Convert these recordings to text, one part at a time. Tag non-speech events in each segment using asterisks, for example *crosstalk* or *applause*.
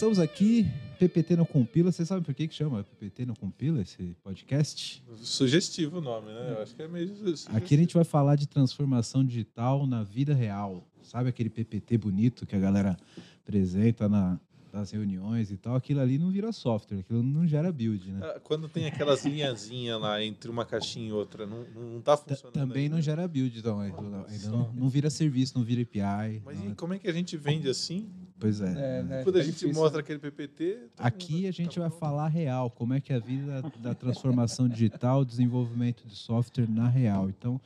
Estamos aqui, PPT não compila. Vocês sabem por que, que chama PPT não compila esse podcast? Sugestivo o nome, né? Eu acho que é meio sugestivo. Aqui a gente vai falar de transformação digital na vida real. Sabe aquele PPT bonito que a galera apresenta na, nas reuniões e tal? Aquilo ali não vira software, aquilo não gera build, né? Ah, Quando tem aquelas linhazinhas lá entre uma caixinha e outra, não, não, tá T- funcionando. Também ainda. não gera build, então. Ainda, Olha ainda não, não vira serviço, não vira API. Mas não e é- como é que a gente vende assim? Pois é. É, né? Quando a É gente difícil, mostra né? aquele PPT. Aqui mundo a gente tá vai falar real, como é que é a vida da transformação digital, desenvolvimento de software na real. Então,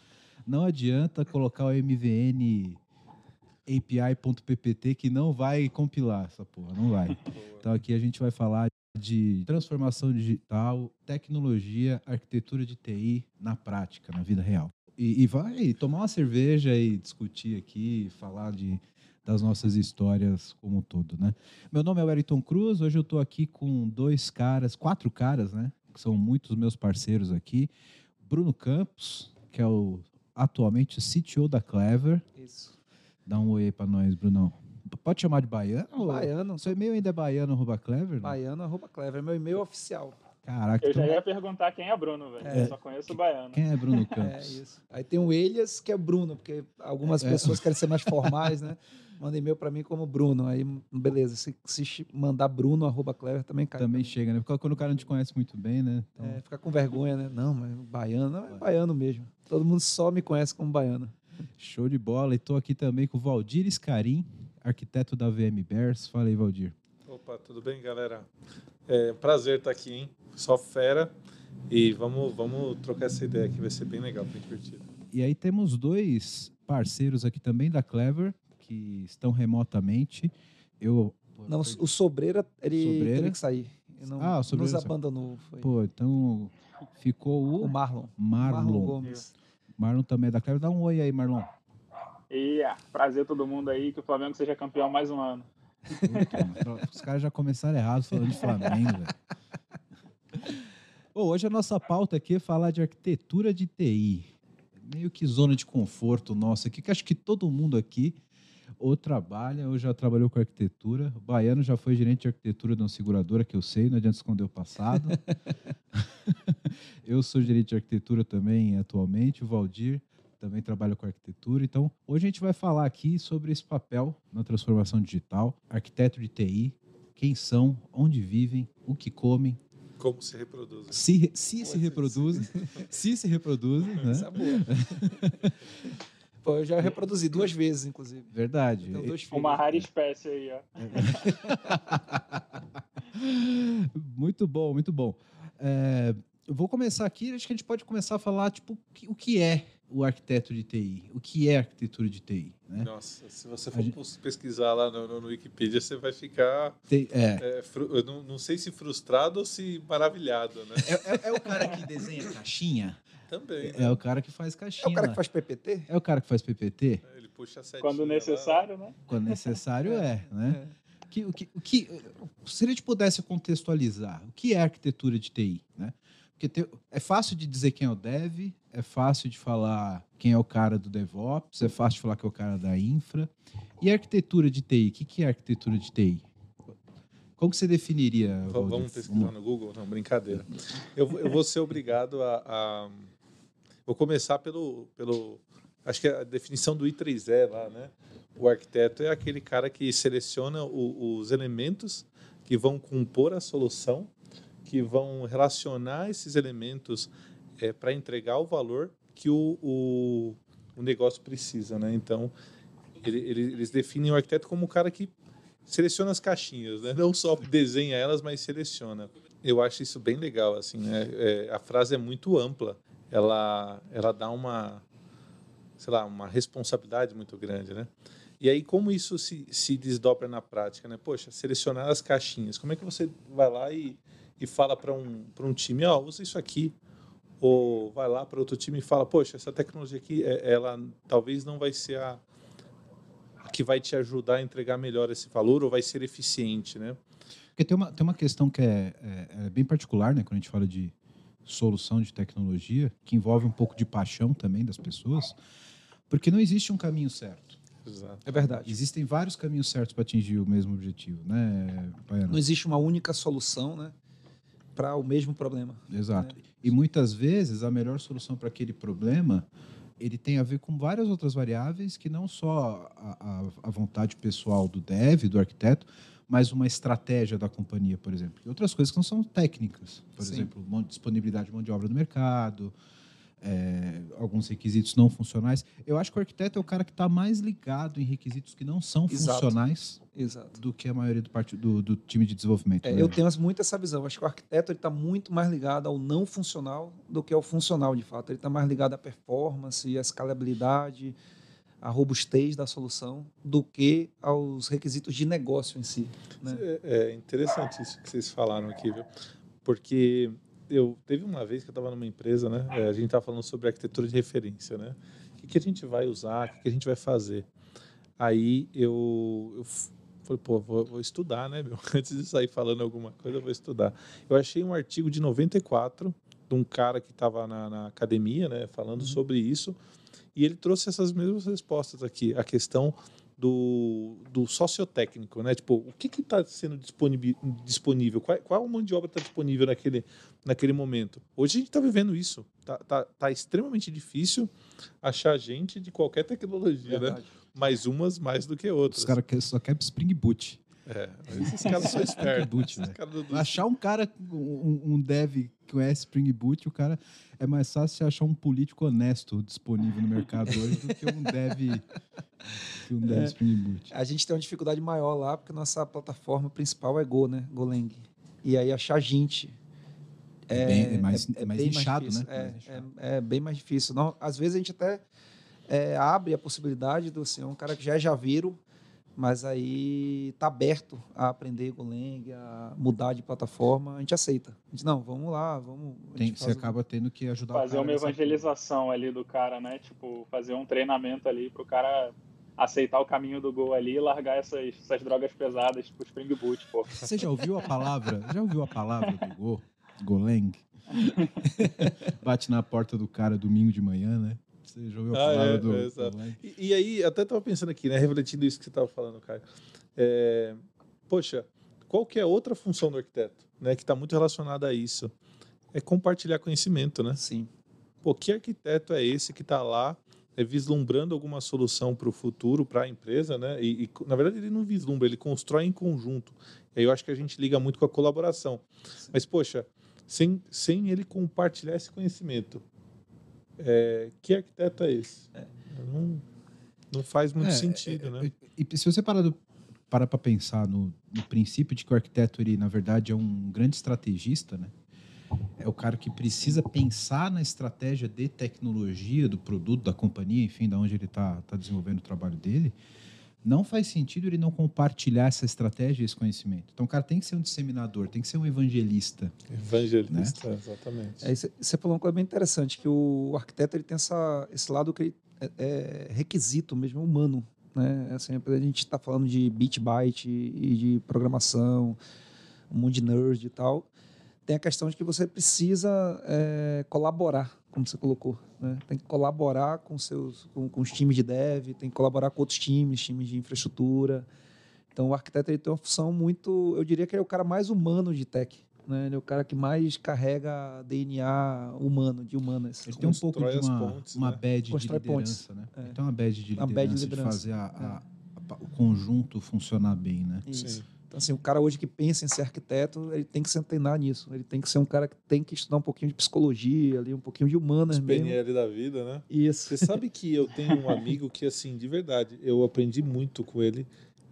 não adianta colocar o MVN API.ppt que não vai compilar essa porra, não vai. *laughs* Então aqui a gente vai falar de transformação digital, tecnologia, arquitetura de TI na prática, na vida real. E, e vai tomar uma cerveja e discutir aqui, falar de, das nossas histórias como um todo, né? Meu nome é Wellington Cruz, hoje eu estou aqui com dois caras, quatro caras, né? Que são muitos meus parceiros aqui. Bruno Campos, que é o atualmente CTO da Clever. Isso. Dá um oi aí pra nós, Brunão. Pode chamar de baiano? ou- Baiano. Seu e-mail ainda é baiano, arroba Clever? não? Baiano, arroba Clever. É meu e-mail oficial. Caraca, Eu já ia perguntar quem é Bruno, velho. É. Eu só conheço o baiano. quem é Bruno *laughs* É Campos? isso. Aí tem o Elias, que é Bruno, porque algumas É. pessoas querem ser mais *laughs* formais, né? Manda e-mail pra mim como Bruno. Aí, beleza. Se, se mandar Bruno, arroba Clever, também cai. Também chega, né? Porque quando o cara não te conhece muito bem, né? Então, É, fica com vergonha, né? Não, mas baiano não é baiano mesmo. Todo mundo só me conhece como baiano. Show de bola. E tô aqui também com o Valdir Escarim, arquiteto da VM Bears. Fala aí, Valdir. Opa, tudo bem, galera? É um prazer estar aqui, hein? Só fera. E vamos, vamos trocar essa ideia aqui, vai ser bem legal, bem divertido. E aí temos dois parceiros aqui também da Clever, que estão remotamente. Eu. Não, o Sobreira, ele Sobreira? teve que sair. Ele não, Ah, o Sobreira nos abandonou. Foi. Pô, então ficou O o Marlon. Marlon. Gomes. Marlon também é da Clever. Dá um oi aí, Marlon. E ah, prazer todo mundo aí, que o Flamengo seja campeão mais um ano. Puta, Os caras já começaram errado falando de Flamengo, velho. Hoje a nossa pauta aqui é falar de arquitetura de TI. Meio que zona de conforto nossa aqui, que acho que todo mundo aqui ou trabalha ou já trabalhou com arquitetura. O Baiano já foi gerente de arquitetura de uma seguradora, que eu sei, não adianta esconder o passado. *laughs* *laughs* eu sou gerente de arquitetura também atualmente, o Valdir também trabalha com arquitetura. Então, hoje a gente vai falar aqui sobre esse papel na transformação digital, arquiteto de TI, quem são, onde vivem, o que comem, Como se reproduz? se, se se reproduzem, *laughs* se se reproduzem, né? Essa é boa. Pô, eu já reproduzi duas vezes, inclusive. Verdade. Dois filhos. Uma rara espécie aí, ó. *laughs* muito bom, muito bom. É, eu vou começar aqui, acho que a gente pode começar a falar, tipo, o que- é o arquiteto de TI? O que é arquitetura de TI? Né? Nossa, se você for gente- pesquisar lá no, no, no Wikipedia, você vai ficar, Tem- é, é, fru- eu não, não sei se frustrado ou se maravilhado, né? é, é- é o cara que desenha caixinha? Também. É, o cara que faz É caixinha. o cara lá. que faz PPT? É o cara que faz PPT? Ele puxa a setinha Quando lá. necessário, né? Quando necessário é, né? É. Que, o que, o que, se a gente pudesse contextualizar, o que é arquitetura de TI? Né? Porque te- é fácil de dizer quem é o dev, é fácil de falar quem é o cara do DevOps, é fácil de falar que é o cara da infra. E arquitetura de TI? O que, que é arquitetura de TI? Como que você definiria? V- Valdir? Vamos pesquisar no Google? Não, brincadeira. Eu, vou- eu vou ser obrigado a, a- Vou começar pelo, pelo. Acho que é a definição do I3E lá, né? O arquiteto é aquele cara que seleciona o- os elementos que vão compor a solução, que vão relacionar esses elementos para entregar o valor que o, o, o negócio precisa, né? Então, ele- ele- eles definem o arquiteto como o cara que seleciona as caixinhas, né? Não só desenha elas, mas seleciona. Eu acho isso bem legal, assim, né? É, a frase é muito ampla. Ela, ela dá uma, sei lá, uma responsabilidade muito grande, né? E aí, como isso se, se desdobra na prática, né? Poxa, selecionar as caixinhas. Como é que você vai lá e, e fala para um, para um time, ó, usa isso aqui. Ou vai lá para outro time e fala, poxa, essa tecnologia aqui, é- ela talvez não vai ser a, a que vai te ajudar a entregar melhor esse valor ou vai ser eficiente, né? Porque tem uma, tem uma questão que é, é- é bem particular, né, quando a gente fala de solução de tecnologia, que envolve um pouco de paixão também das pessoas, porque não existe um caminho certo. Exato. É verdade. Existem vários caminhos certos para atingir o mesmo objetivo, né, Baiano? Não existe uma única solução, né? Para o mesmo problema. Exato. E muitas vezes a melhor solução para aquele problema ele tem a ver com várias outras variáveis que não só a, a, a, vontade pessoal do dev, do arquiteto, mas uma estratégia da companhia, por exemplo. E outras coisas que não são técnicas. Por Sim. exemplo, disponibilidade de mão de obra no mercado, é, alguns requisitos não funcionais. Eu acho que o arquiteto é o cara que está mais ligado em requisitos que não são Exato. funcionais Exato. do que a maioria do, part... do, do time de desenvolvimento. É, né? Eu tenho muito essa visão. Eu acho que o arquiteto está muito mais ligado ao não funcional do que ao funcional, de fato. Ele está mais ligado à performance, à escalabilidade, à robustez da solução, do que aos requisitos de negócio em si. Né? É, é interessante isso que vocês falaram aqui, viu? Porque eu teve uma vez que eu estava numa empresa, né? É, a gente estava falando sobre arquitetura de referência, né? O que, que a gente vai usar, o que, que, a gente vai fazer. Aí eu, eu falei, pô, vou, vou, estudar, né, meu? *laughs* Antes de sair falando alguma coisa, eu vou estudar. Eu achei um artigo de 94 de um cara que estava na, na, academia, né, falando uhum. sobre isso, e ele trouxe essas mesmas respostas aqui. A questão do, do sociotécnico, né? Tipo, o que está sendo disponível? Qual, qual mão de obra está disponível naquele, naquele momento? Hoje a gente está vivendo isso. Tá, tá, tá, extremamente difícil achar gente de qualquer tecnologia, né? Verdade. né? Mas umas mais do que outras. Os caras só querem Spring Boot. É, esses caras são espertos. Boot, né? do... Achar um cara, um, um dev que conhece Spring Boot, o cara é mais fácil achar um político honesto disponível no mercado hoje do que um dev, que um dev é, Spring Boot. A gente tem uma dificuldade maior lá porque nossa plataforma principal é Go, né? Golang. E aí achar gente é, é, bem, é mais, é, é mais inchado, né? É, é, é, bem mais difícil. Não, às vezes a gente até abre a possibilidade do assim, um cara que já é Javiro mas aí está aberto a aprender Golang, a mudar de plataforma, a gente aceita. A gente, não, vamos lá, vamos... Tem, você acaba tendo que ajudar Fazer uma evangelização ali do cara, né? Tipo, fazer um treinamento ali para o cara aceitar o caminho do Go ali e largar essas, essas drogas pesadas, tipo Spring Boot, pô. Você já ouviu a palavra, já ouviu a palavra do Go? Golang? *laughs* Bate na porta do cara domingo de manhã, né? Você já ouviu a ah, é, do, é, do e, e, aí, até estava pensando aqui, né? Refletindo isso que você estava falando, Caio. É, poxa, qual que é outra função do arquiteto, né? Que está muito relacionada a isso? É compartilhar conhecimento, né? Sim. Pô, que arquiteto é esse que está lá é, vislumbrando alguma solução para o futuro, para a empresa, né? E, e, na verdade ele não vislumbra, ele constrói em conjunto. E aí eu acho que a gente liga muito com a colaboração. Sim. Mas poxa, sem, sem ele compartilhar esse conhecimento, é, que arquiteto é esse? É. Não, não faz muito é, sentido, né? E, e se você parar para para pensar no, no, princípio de que o arquiteto ele na verdade é um grande estrategista, né? É o cara que precisa pensar na estratégia de tecnologia do produto da companhia, enfim, da onde ele está tá desenvolvendo o trabalho dele não faz sentido ele não compartilhar essa estratégia e esse conhecimento. Então, o cara tem que ser um disseminador, tem que ser um evangelista. Evangelista, né? exatamente. É, você falou uma coisa bem interessante, que o arquiteto ele tem essa, esse lado que é, é requisito mesmo, é humano. Né? Assim, a gente está falando de bit byte e de programação, um monte de nerd e tal. Tem a questão de que você precisa é, colaborar como você colocou. Né? Tem que colaborar com, seus, com, com, os times de dev, tem que colaborar com outros times, times de infraestrutura. Então, o arquiteto ele tem uma função muito, eu diria que ele é o cara mais humano de tech. Né? Ele é o cara que mais carrega DNA humano, de humanas. Ele tem um pouco de uma, pontes, uma né? badge Constrói de liderança, pontes. né? É. Ele tem uma badge de liderança, badge de, liderança. de fazer a, a, a, o conjunto funcionar bem, né? Isso. Sim. Então, assim, o cara hoje que pensa em ser arquiteto, ele tem que se antenar nisso. Ele tem que ser um cara que tem que estudar um pouquinho de psicologia, ali, um pouquinho de humanas mesmo. PNL da vida, né? Isso. Você sabe que eu tenho um amigo que, assim, de verdade, eu aprendi muito com ele.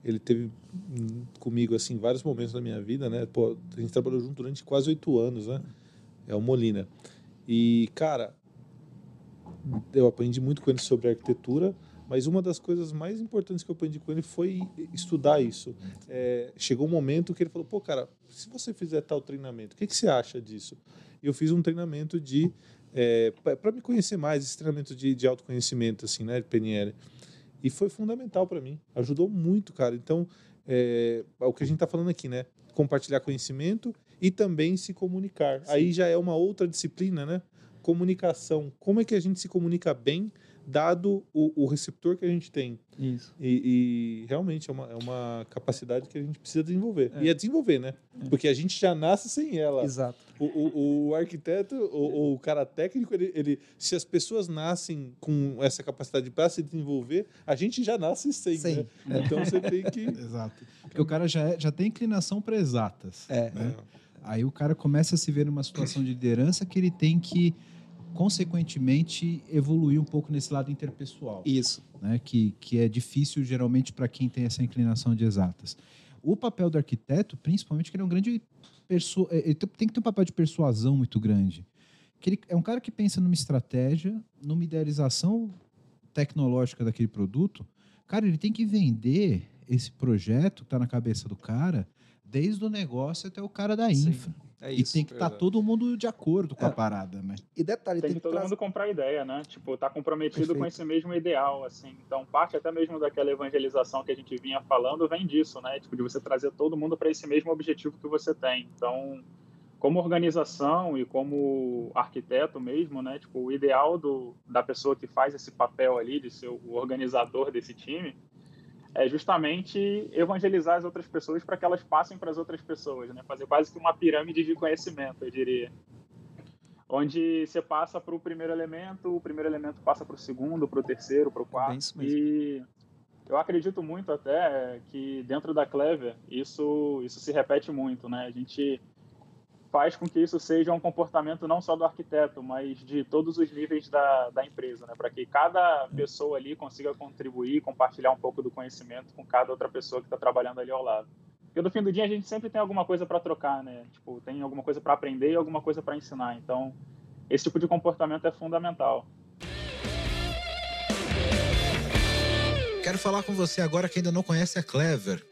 Ele teve hum, comigo, assim, vários momentos da minha vida, né? Pô, a gente trabalhou junto durante quase oito anos, né? É o Molina. E, cara, eu aprendi muito com ele sobre arquitetura, mas uma das coisas mais importantes que eu aprendi com ele foi estudar isso. É, chegou um momento que ele falou: pô, cara, se você fizer tal treinamento, o que, que você acha disso? Eu fiz um treinamento de. É, para me conhecer mais, esse treinamento de, de autoconhecimento, assim, né, PNL. E foi fundamental para mim. Ajudou muito, cara. Então, é, é o que a gente está falando aqui, né? Compartilhar conhecimento e também se comunicar. Sim. Aí já é uma outra disciplina, né? Comunicação. Como é que a gente se comunica bem dado o, o receptor que a gente tem. Isso. E, e realmente é uma, é uma capacidade que a gente precisa desenvolver. É. E é desenvolver, né? Porque a gente já nasce sem ela. Exato. O, o, o arquiteto, o, o cara técnico, ele, ele, se as pessoas nascem com essa capacidade para se desenvolver, a gente já nasce sem, Sem. né? Então você tem que. *laughs* Exato. Porque o cara já, é- já tem inclinação para exatas. É. né? Aí o cara começa a se ver numa situação de liderança que ele tem que, consequentemente, evoluir um pouco nesse lado interpessoal. Isso. né, que, que é difícil geralmente para quem tem essa inclinação de exatas. O papel do arquiteto, principalmente, que ele é um grande persu... eh, ele tem que ter um papel de persuasão muito grande. Que ele é um cara que pensa numa estratégia, numa idealização tecnológica daquele produto. Cara, ele tem que vender esse projeto que está na cabeça do cara, desde o negócio até o cara da Sim, É e isso. tem que estar verdade. todo mundo de acordo com a É. parada, né? E detalhe, Tem tem, que que todo mundo comprar ideia, né? Tipo, tá comprometido Perfeito. com esse mesmo ideal, assim. Então, parte até mesmo daquela evangelização que a gente vinha falando vem disso, né? Tipo, de você trazer todo mundo para esse mesmo objetivo que você tem. Então, como organização e como arquiteto mesmo, né? Tipo, o ideal do, da pessoa que faz esse papel ali de ser o organizador desse time é justamente evangelizar as outras pessoas para que elas passem para as outras pessoas, né? Fazer quase que uma pirâmide de conhecimento, eu diria onde você passa para o primeiro elemento, o primeiro elemento passa para o segundo, para o terceiro, para o quarto. bem isso mesmo. E eu acredito muito até que dentro da Clever isso isso se repete muito, né? A gente faz com que isso seja um comportamento não só do arquiteto, mas de todos os níveis da, da empresa, né? Para que cada pessoa ali consiga contribuir, compartilhar um pouco do conhecimento com cada outra pessoa que está trabalhando ali ao lado. Porque no fim do dia a gente sempre tem alguma coisa para trocar, né? Tipo, tem alguma coisa para aprender e alguma coisa para ensinar. Então, esse tipo de comportamento é fundamental. Quero falar com você agora que ainda não conhece a Clever.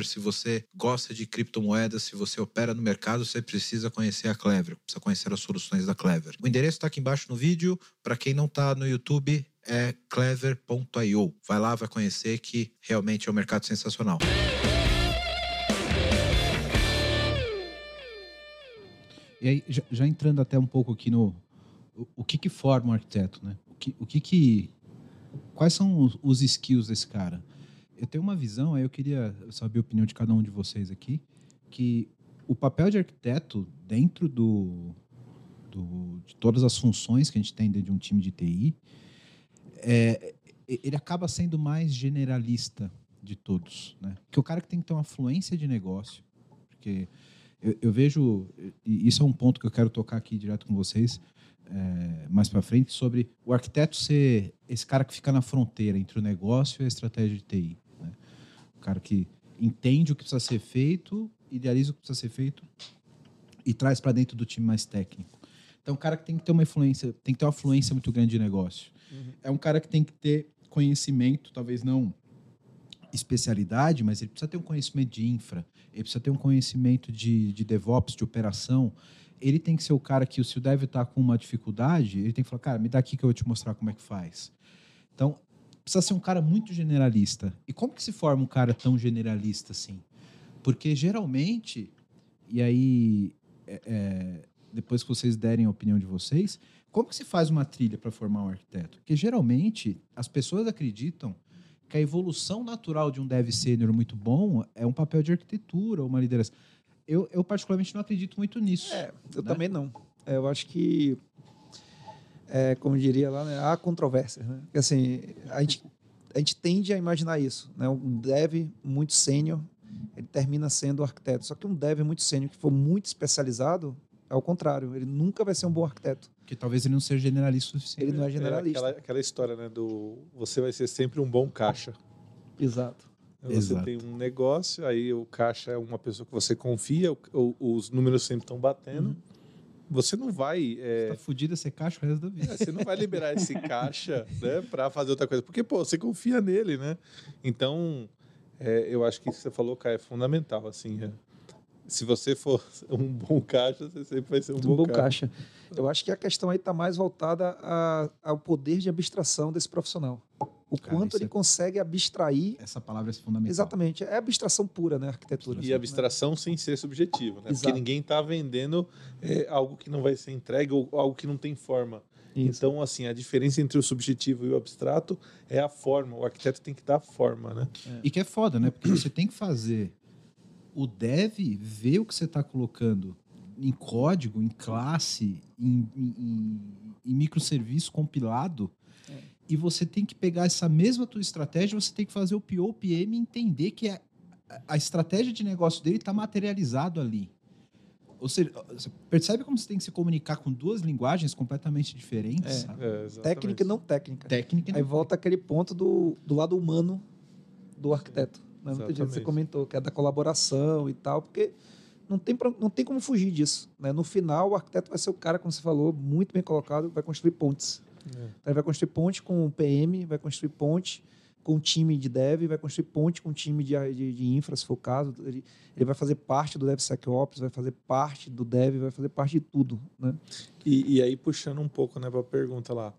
Se você gosta de criptomoedas, se você opera no mercado, você precisa conhecer a Clever, precisa conhecer as soluções da Clever. O endereço está aqui embaixo no vídeo. Para quem não está no YouTube, é clever.io. Vai lá, vai conhecer que realmente é um mercado sensacional. E aí, já, já entrando até um pouco aqui no. O, o que que forma um arquiteto, né? O que, o que que. Quais são os, os skills desse cara? Eu tenho uma visão, aí eu queria saber a opinião de cada um de vocês aqui, que o papel de arquiteto dentro do, do, de todas as funções que a gente tem dentro de um time de TI, é, ele acaba sendo mais generalista de todos, né? Que o cara que tem que ter uma fluência de negócio, porque eu, eu vejo, e isso é um ponto que eu quero tocar aqui direto com vocês, é, mais para frente, sobre o arquiteto ser esse cara que fica na fronteira entre o negócio e a estratégia de TI. Cara que entende o que precisa ser feito, idealiza o que precisa ser feito e traz para dentro do time mais técnico. Então, o cara que tem que ter uma influência, tem que ter uma fluência muito grande de negócio. É um cara que tem que ter conhecimento, talvez não especialidade, mas ele precisa ter um conhecimento de infra, ele precisa ter um conhecimento de, de DevOps, de operação. Ele tem que ser o cara que, se o dev está com uma dificuldade, ele tem que falar, cara, me dá aqui que eu vou te mostrar como é que faz. Então, precisa ser um cara muito generalista. E como que se forma um cara tão generalista assim? Porque geralmente, e aí, é, é, depois que vocês derem a opinião de vocês, como que se faz uma trilha para formar um arquiteto? Porque geralmente as pessoas acreditam que a evolução natural de um dev sênior muito bom é um papel de arquitetura, uma liderança. Eu, eu particularmente não acredito muito nisso. É, eu né? também não. É, eu acho que, é, como diria lá, né, há controvérsias. Né? Porque, assim, a gente, a gente tende a imaginar isso. Né? Um dev muito sênior, ele termina sendo arquiteto. Só que um dev muito sênior que for muito especializado, é o contrário. Ele nunca vai ser um bom arquiteto. Porque talvez ele não seja generalista o suficiente. Ele não é É generalista. aquela, aquela história, né? Do você vai ser sempre um bom caixa. Exato. Você Exato. tem um negócio, aí o caixa é uma pessoa que você confia, o- o- os números sempre estão batendo. Você não vai. É, Tá fudido ser caixa o resto da vida. é, você não vai liberar esse caixa né, para fazer outra coisa. Porque, pô, você confia nele, né? Então, é, eu acho que isso que você falou, Caio, é fundamental. Assim, é. Se você for *laughs* um bom caixa, você sempre vai ser um, um bom, bom caixa. caixa. Eu acho que a questão aí está mais voltada a- ao poder de abstração desse profissional. O Cara, quanto ele é- consegue abstrair. Essa palavra é fundamental. Exatamente. É abstração pura, né? Arquitetura. E abstração sem ser subjetivo, né? Porque Exato. ninguém está vendendo é, algo que não vai ser entregue ou algo que não tem forma. Isso. Então, assim, a diferença entre o subjetivo e o abstrato é a forma. O arquiteto tem que dar forma, né? E que é foda, né? Porque você tem que fazer o dev ver o que você está colocando em código, em classe, em, em- em- em microserviço compilado. É. E você tem que pegar essa mesma tua estratégia, você tem que fazer o PO, o PM entender que a, a estratégia de negócio dele está materializado ali. Ou seja, você percebe como você tem que se comunicar com duas linguagens completamente diferentes? É. sabe? É. Técnica e não técnica. Técnica e Aí não volta aquele ponto do, do lado humano do arquiteto. Né? Muita gente- Você comentou que é da colaboração e tal, porque não tem, pra- não tem como fugir disso. Né? No final, o arquiteto vai ser o cara, como você falou, muito bem colocado, vai construir pontes. É. Ele vai construir ponte com o PM, vai construir ponte com o time de dev, vai construir ponte com o time de, de, de infra, se for o caso. Ele, ele vai fazer parte do DevSecOps, vai fazer parte do dev, vai fazer parte de tudo. Né? E, e aí, puxando um pouco né, para a pergunta lá,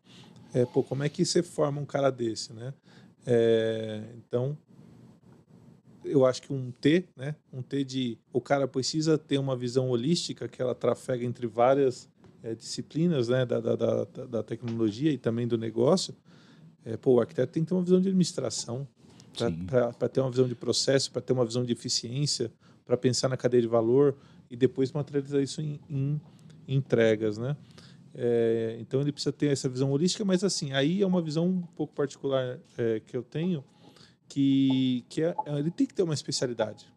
é, pô, como é que você forma um cara desse, né? É, então, eu acho que um T, né? Um T de o cara precisa ter uma visão holística que ela trafega entre várias é, disciplinas, né? Da, da, da, da tecnologia e também do negócio. É, pô, o arquiteto tem que ter uma visão de administração para ter uma visão de processo, para ter uma visão de eficiência, para pensar na cadeia de valor e depois materializar isso em, em entregas, né? É, então ele precisa ter essa visão holística, mas assim, aí é uma visão um pouco particular é, que eu tenho, que, que é, ele tem que ter uma especialidade.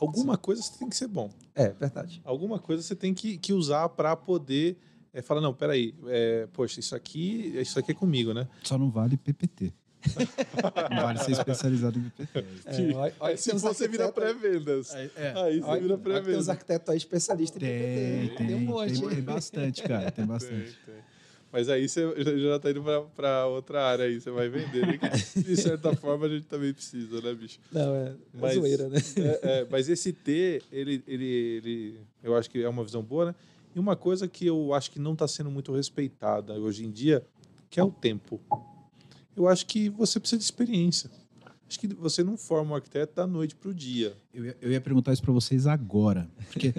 Alguma coisa você tem que ser bom. É, verdade. Alguma coisa você tem que, que usar para poder é, falar, não, peraí, é, poxa, isso aqui, isso aqui é comigo, né? Só não vale PPT. *laughs* não vale ser especializado em PPT. É, olha- olha, se tem você vira pré-vendas. É, Aí você olha- vira que Tem uns pré-vendas. arquitetos aí especialistas em Tem, PPT. tem, um monte. tem, tem bastante, cara, tem bastante. *laughs* Tem, tem. Mas aí você *laughs* já- tá indo para outra área aí, você vai vender. né? De certa *laughs* forma a gente também precisa, né, bicho? Não, é, é Mas- zoeira, né? É, é, *laughs* mas esse T, ele, ele, ele, eu acho que é uma visão boa, né? E uma coisa que eu acho que não está sendo muito respeitada hoje em dia, que é o tempo. Eu acho que você precisa de experiência. Acho que você não forma um arquiteto da noite para o dia. Eu ia, eu ia perguntar isso para vocês agora, porque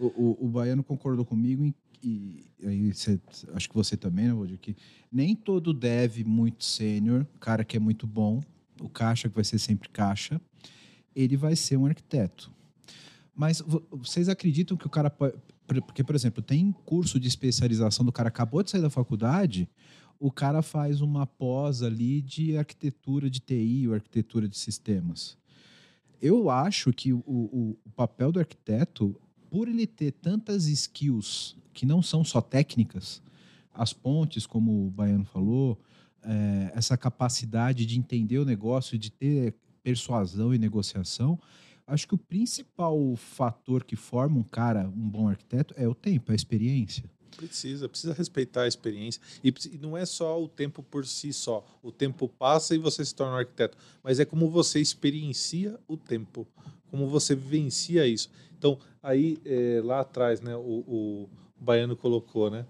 o, o, o Baiano concordou comigo em- e aí você- acho que você também, né, Valdir, que nem todo dev muito sênior, cara que é muito bom, o caixa que vai ser sempre caixa, ele vai ser um arquiteto. Mas vo- vocês acreditam que o cara pode, porque por exemplo, tem curso de especialização do cara acabou de sair da faculdade, o cara faz uma pós ali de arquitetura de TI ou arquitetura de sistemas. Eu acho que o, o- o papel do arquiteto, por ele ter tantas skills que não são só técnicas, as pontes, como o Baiano falou, é, essa capacidade de entender o negócio, de ter persuasão e negociação, acho que o principal fator que forma um cara, um bom arquiteto, é o tempo, é a experiência. Precisa, precisa respeitar a experiência. E não é só o tempo por si só. O tempo passa e você se torna um arquiteto. Mas é como você experiencia o tempo, como você vivencia isso. Então, aí é, lá atrás, né, o, o Baiano colocou, né?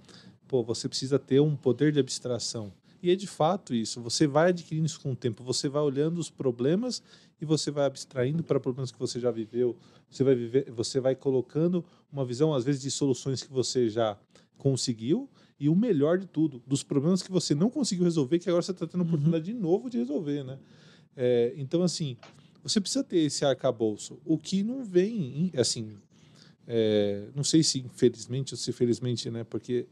Pô, você precisa ter um poder de abstração. E é de fato isso. Você vai adquirindo isso com o tempo. Você vai olhando os problemas e você vai abstraindo para problemas que você já viveu. Você vai viver, você vai colocando uma visão às vezes de soluções que você já conseguiu e o melhor de tudo, dos problemas que você não conseguiu resolver, que agora você está tendo a oportunidade de novo de resolver, né? É, então, assim, você precisa ter esse arcabouço. O que não vem, assim, é, não sei se infelizmente ou se felizmente, né? Porque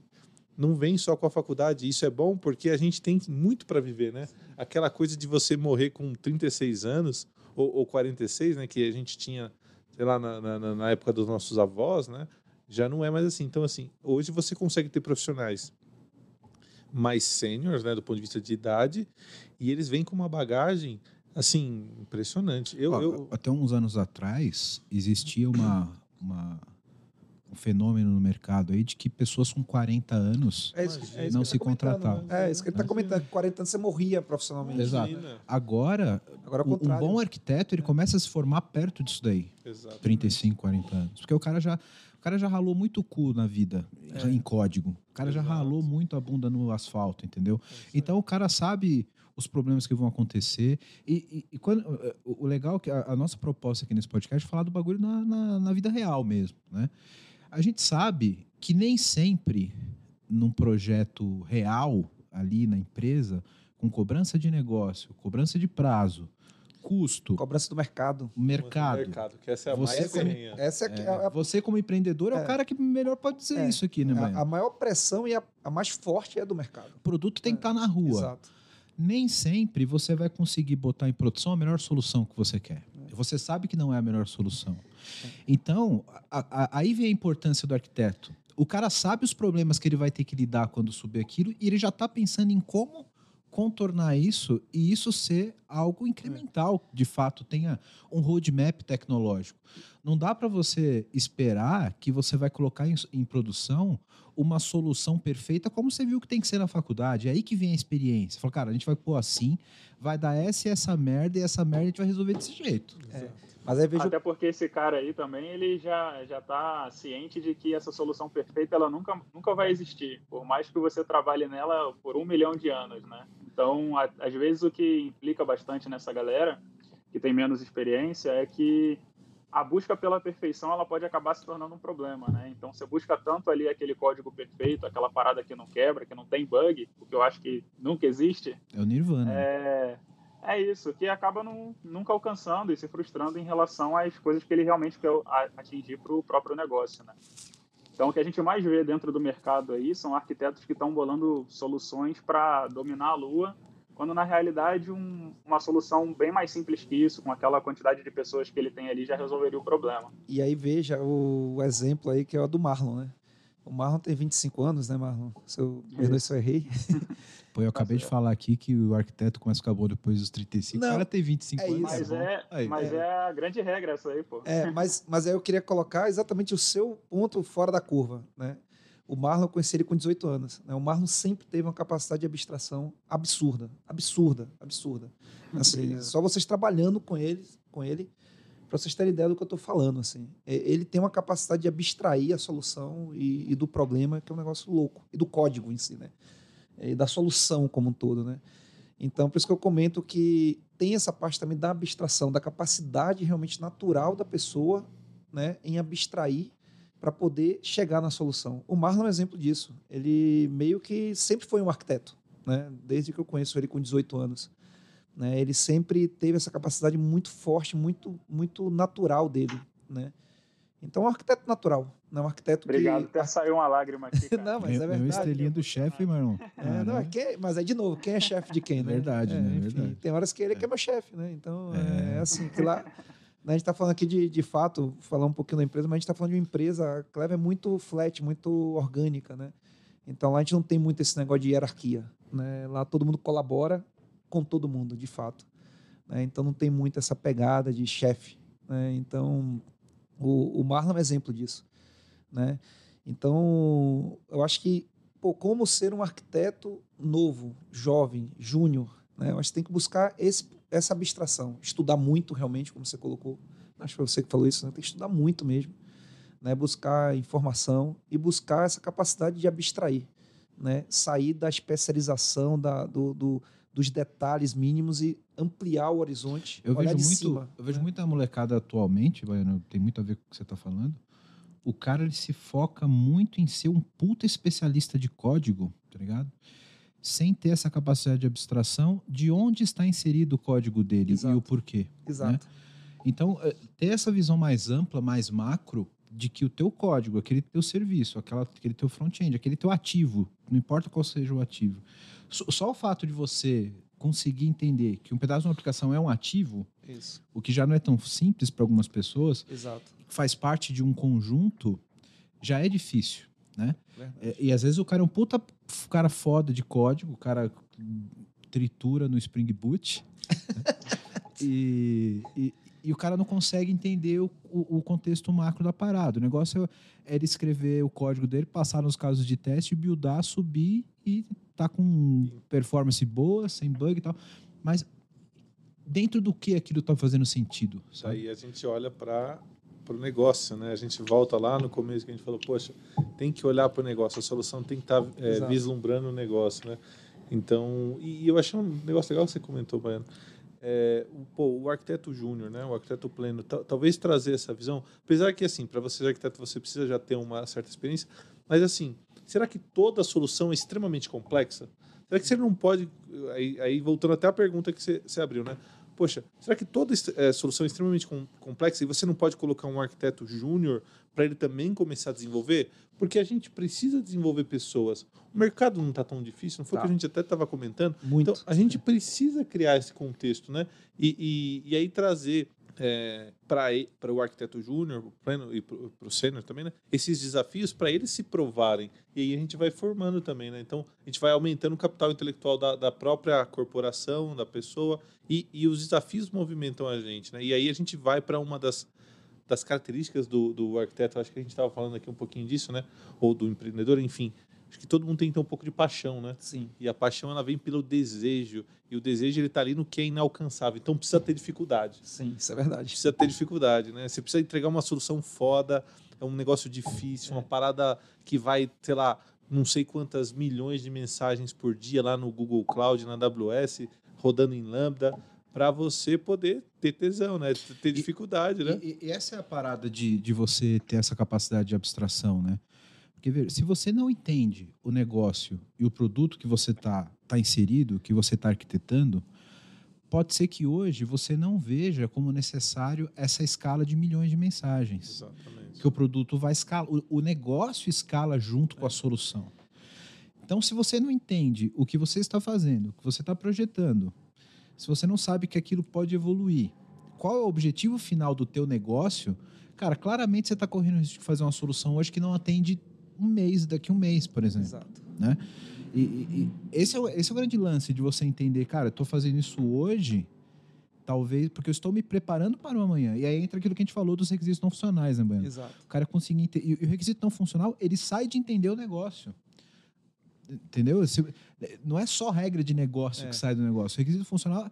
não vem só com a faculdade. Isso é bom porque a gente tem muito para viver, né? Aquela coisa de você morrer com 36 anos ou, ou 46, né? Que a gente tinha, sei lá, na, na, na época dos nossos avós, né? Já não é mais assim. Então, assim, hoje você consegue ter profissionais mais sêniores, né? Do ponto de vista de idade, e eles vêm com uma bagagem, assim, impressionante. Eu, Ó, eu Até uns anos atrás, existia uma, uma, um fenômeno no mercado aí de que pessoas com 40 anos É isso, é isso não se tá contratavam. né? É isso que ele está comentando. Com 40 anos você morria profissionalmente. Exato. Agora, Agora é o um, um bom arquiteto ele começa a se formar perto disso daí, Exato. 35, 40 anos. Porque o cara já, o cara já ralou muito o cu na vida É. em código. O cara já Exato. ralou muito a bunda no asfalto, entendeu? Então o cara sabe os problemas que vão acontecer. E, e- e quando, eh, o legal é que a, a nossa proposta aqui nesse podcast é falar do bagulho na, na, na vida real mesmo, né? A gente sabe que nem sempre num projeto real ali na empresa, com cobrança de negócio, cobrança de prazo, custo, Cobrança do mercado. mercado. mercado, que essa é a Você mais como-. Essa é, que- É, a, a- você como empreendedor é, É. o cara que melhor pode dizer É. isso aqui, né, a- Baiano? a maior pressão e a, a mais forte é do mercado. O produto tem que estar na rua. Exato. Nem sempre você vai conseguir botar em produção a melhor solução que você quer. Você sabe que não é a melhor solução. Então, a- a- aí vem a importância do arquiteto. O cara sabe os problemas que ele vai ter que lidar quando subir aquilo e ele já está pensando em como contornar isso e isso ser algo incremental, de fato, tenha um roadmap tecnológico. Não dá para você esperar que você vai colocar em, em produção uma solução perfeita como você viu que tem que ser na faculdade. É aí que vem a experiência. Fala, cara, a gente vai pôr assim, vai dar essa e essa merda e essa merda a gente vai resolver desse jeito. Mas aí vejo. Até porque esse cara aí também, ele já, já tá ciente de que essa solução perfeita, ela nunca, nunca vai existir. Por mais que você trabalhe nela por um milhão de anos, né? Então, a- às vezes o que implica bastante nessa galera, que tem menos experiência, é que a busca pela perfeição, ela pode acabar se tornando um problema, né? Então, você busca tanto ali aquele código perfeito, aquela parada que não quebra, que não tem bug, o que eu acho que nunca existe, É o Nirvana. é, é isso, que acaba não, nunca alcançando e se frustrando em relação às coisas que ele realmente quer atingir para o próprio negócio, né? Então, o que a gente mais vê dentro do mercado aí são arquitetos que estão bolando soluções para dominar a Lua, quando na realidade um- uma solução bem mais simples que isso, com aquela quantidade de pessoas que ele tem ali, já resolveria o problema. E aí veja o, exemplo aí que é o do Marlon, né? O Marlon tem 25 anos, né, Marlon? Se eu, eu errei. *laughs* Pô, eu acabei de falar aqui que o arquiteto começa a ficar bom depois dos 35. Não, o cara tem 25 é anos. isso. Mas, é, Aí, mas é. a grande regra essa aí, pô. É, mas, mas aí eu queria colocar exatamente o seu ponto fora da curva, né? O Marlon eu conheci ele com 18 anos. Né? O Marlon sempre teve uma capacidade de abstração absurda, absurda, absurda. Assim, só vocês trabalhando com ele, com ele, para vocês terem ideia do que eu estou falando, assim. É, Ele tem uma capacidade de abstrair a solução e, e do problema, que é um negócio louco, e do código em si, né? E da solução como um todo, né? Então, por isso que eu comento que tem essa parte também da abstração, da capacidade realmente natural da pessoa né, em abstrair para poder chegar na solução. O Marlon é um exemplo disso. Ele meio que sempre foi um arquiteto, né? desde que eu conheço ele com 18 anos. Né? Ele sempre teve essa capacidade muito forte, muito, muito natural dele. Né? Então, é um arquiteto natural, não é um arquiteto Obrigado, que... até saiu uma lágrima aqui, *laughs* cara. Não, mas é Meu- meu verdade. estrelinha do chefe, meu irmão. É, não, é mas é de novo, quem é chefe de quem, né? Verdade, É, né? enfim, Verdade. Tem horas que ele é que é meu chefe, né? Então, é, É. assim, que lá... A gente está falando aqui de, de fato, falar um pouquinho da empresa, mas a gente está falando de uma empresa, a Cleve é muito flat, muito orgânica, né? Então lá a gente não tem muito esse negócio de hierarquia, né? Lá todo mundo colabora com todo mundo, de fato. né? Então não tem muito essa pegada de chefe, né? Então o, o Marlon é um exemplo disso, né? Então eu acho que, pô, como ser um arquiteto novo, jovem, júnior, né? Eu acho que tem que buscar esse, essa abstração, estudar muito realmente, como você colocou. Acho que foi você que falou isso, né? Tem que estudar muito mesmo, né? Buscar informação e buscar essa capacidade de abstrair, né? Sair da especialização, da, do, do- dos detalhes mínimos e ampliar o horizonte. Eu vejo, muito, cima, eu vejo né? muita molecada atualmente, Baiano, tem muito a ver com o que você está falando. O cara ele se foca muito em ser um puta especialista de código, tá ligado? Sem ter essa capacidade de abstração de onde está inserido o código dele e Exato. o porquê. Exato. Então, eh, ter essa visão mais ampla, mais macro, de que o teu código, aquele teu serviço, aquela, aquele teu front-end, aquele teu ativo, não importa qual seja o ativo, só, só o fato de você conseguir entender que um pedaço de uma aplicação é um ativo, Isso. o que já não é tão simples para algumas pessoas, Exato. Faz parte de um conjunto, já é difícil, né? É, E, às vezes o cara é um puta cara foda de código, o cara tritura no Spring Boot. né? *laughs* e, e, e o cara não consegue entender o, o, o contexto macro da parada. O negócio é ele escrever o código dele, passar nos casos de teste, buildar, subir e tá com performance boa, sem bug e tal. Mas dentro do que aquilo tá fazendo sentido? Isso aí a gente olha para o negócio, né? A gente volta lá no começo que a gente falou, poxa, tem que olhar para o negócio, a solução tem que estar tá, é, vislumbrando o negócio, né? Então, e, eu achei um negócio legal que você comentou, Baiano. É, o, pô, o arquiteto júnior, né, o arquiteto pleno, talvez trazer essa visão, apesar que assim, para você ser arquiteto você precisa já ter uma certa experiência, mas assim, será que toda solução é extremamente complexa? Será que você não pode, aí, aí voltando até a pergunta que você, você abriu, né? Poxa, será que toda é, solução é extremamente com, complexa e você não pode colocar um arquiteto júnior para ele também começar a desenvolver? Porque a gente precisa desenvolver pessoas. O mercado não está tão difícil, não foi o tá. que a gente até estava comentando? Muito. Então, a gente precisa criar esse contexto, né? E, e, e aí trazer é, para o arquiteto júnior, pleno e para o sênior também, né? Esses desafios para eles se provarem. E aí a gente vai formando também, né? Então a gente vai aumentando o capital intelectual da, da própria corporação, da pessoa, e, e os desafios movimentam a gente, né? E aí a gente vai para uma das, das características do, do arquiteto, acho que a gente estava falando aqui um pouquinho disso, né? Ou do empreendedor, enfim, acho que todo mundo tem que ter um pouco de paixão, né? Sim. E a paixão ela vem pelo desejo e o desejo ele está ali no que é inalcançável. Então precisa ter dificuldade. Sim, isso é verdade. Precisa ter dificuldade, né? Você precisa entregar uma solução foda, é um negócio difícil, é. uma parada que vai, sei lá, não sei quantas milhões de mensagens por dia lá no Google Cloud, na AWS, rodando em Lambda, para você poder ter tesão, né? Ter dificuldade, e, né? E, e, essa é a parada de, de você ter essa capacidade de abstração, né? Porque, ver, se você não entende o negócio e o produto que você está tá inserido, que você está arquitetando, pode ser que hoje você não veja como necessário essa escala de milhões de mensagens. Exatamente. Que o produto vai escalar, o negócio escala junto é. com a solução. Então, se você não entende o que você está fazendo, o que você está projetando, se você não sabe que aquilo pode evoluir, qual é o objetivo final do teu negócio, cara, claramente você está correndo o risco de fazer uma solução hoje que não atende um mês, daqui a um mês, por exemplo. Exato. Né? E, e, esse, é o, esse é o grande lance de você entender, cara, eu estou fazendo isso hoje, talvez porque eu estou me preparando para o amanhã. E aí entra aquilo que a gente falou dos requisitos não funcionais, né, Bueno? Exato. O cara conseguir entender. E o requisito não funcional, ele sai de entender o negócio. Entendeu? Não é só regra de negócio é. que sai do negócio. O requisito funcional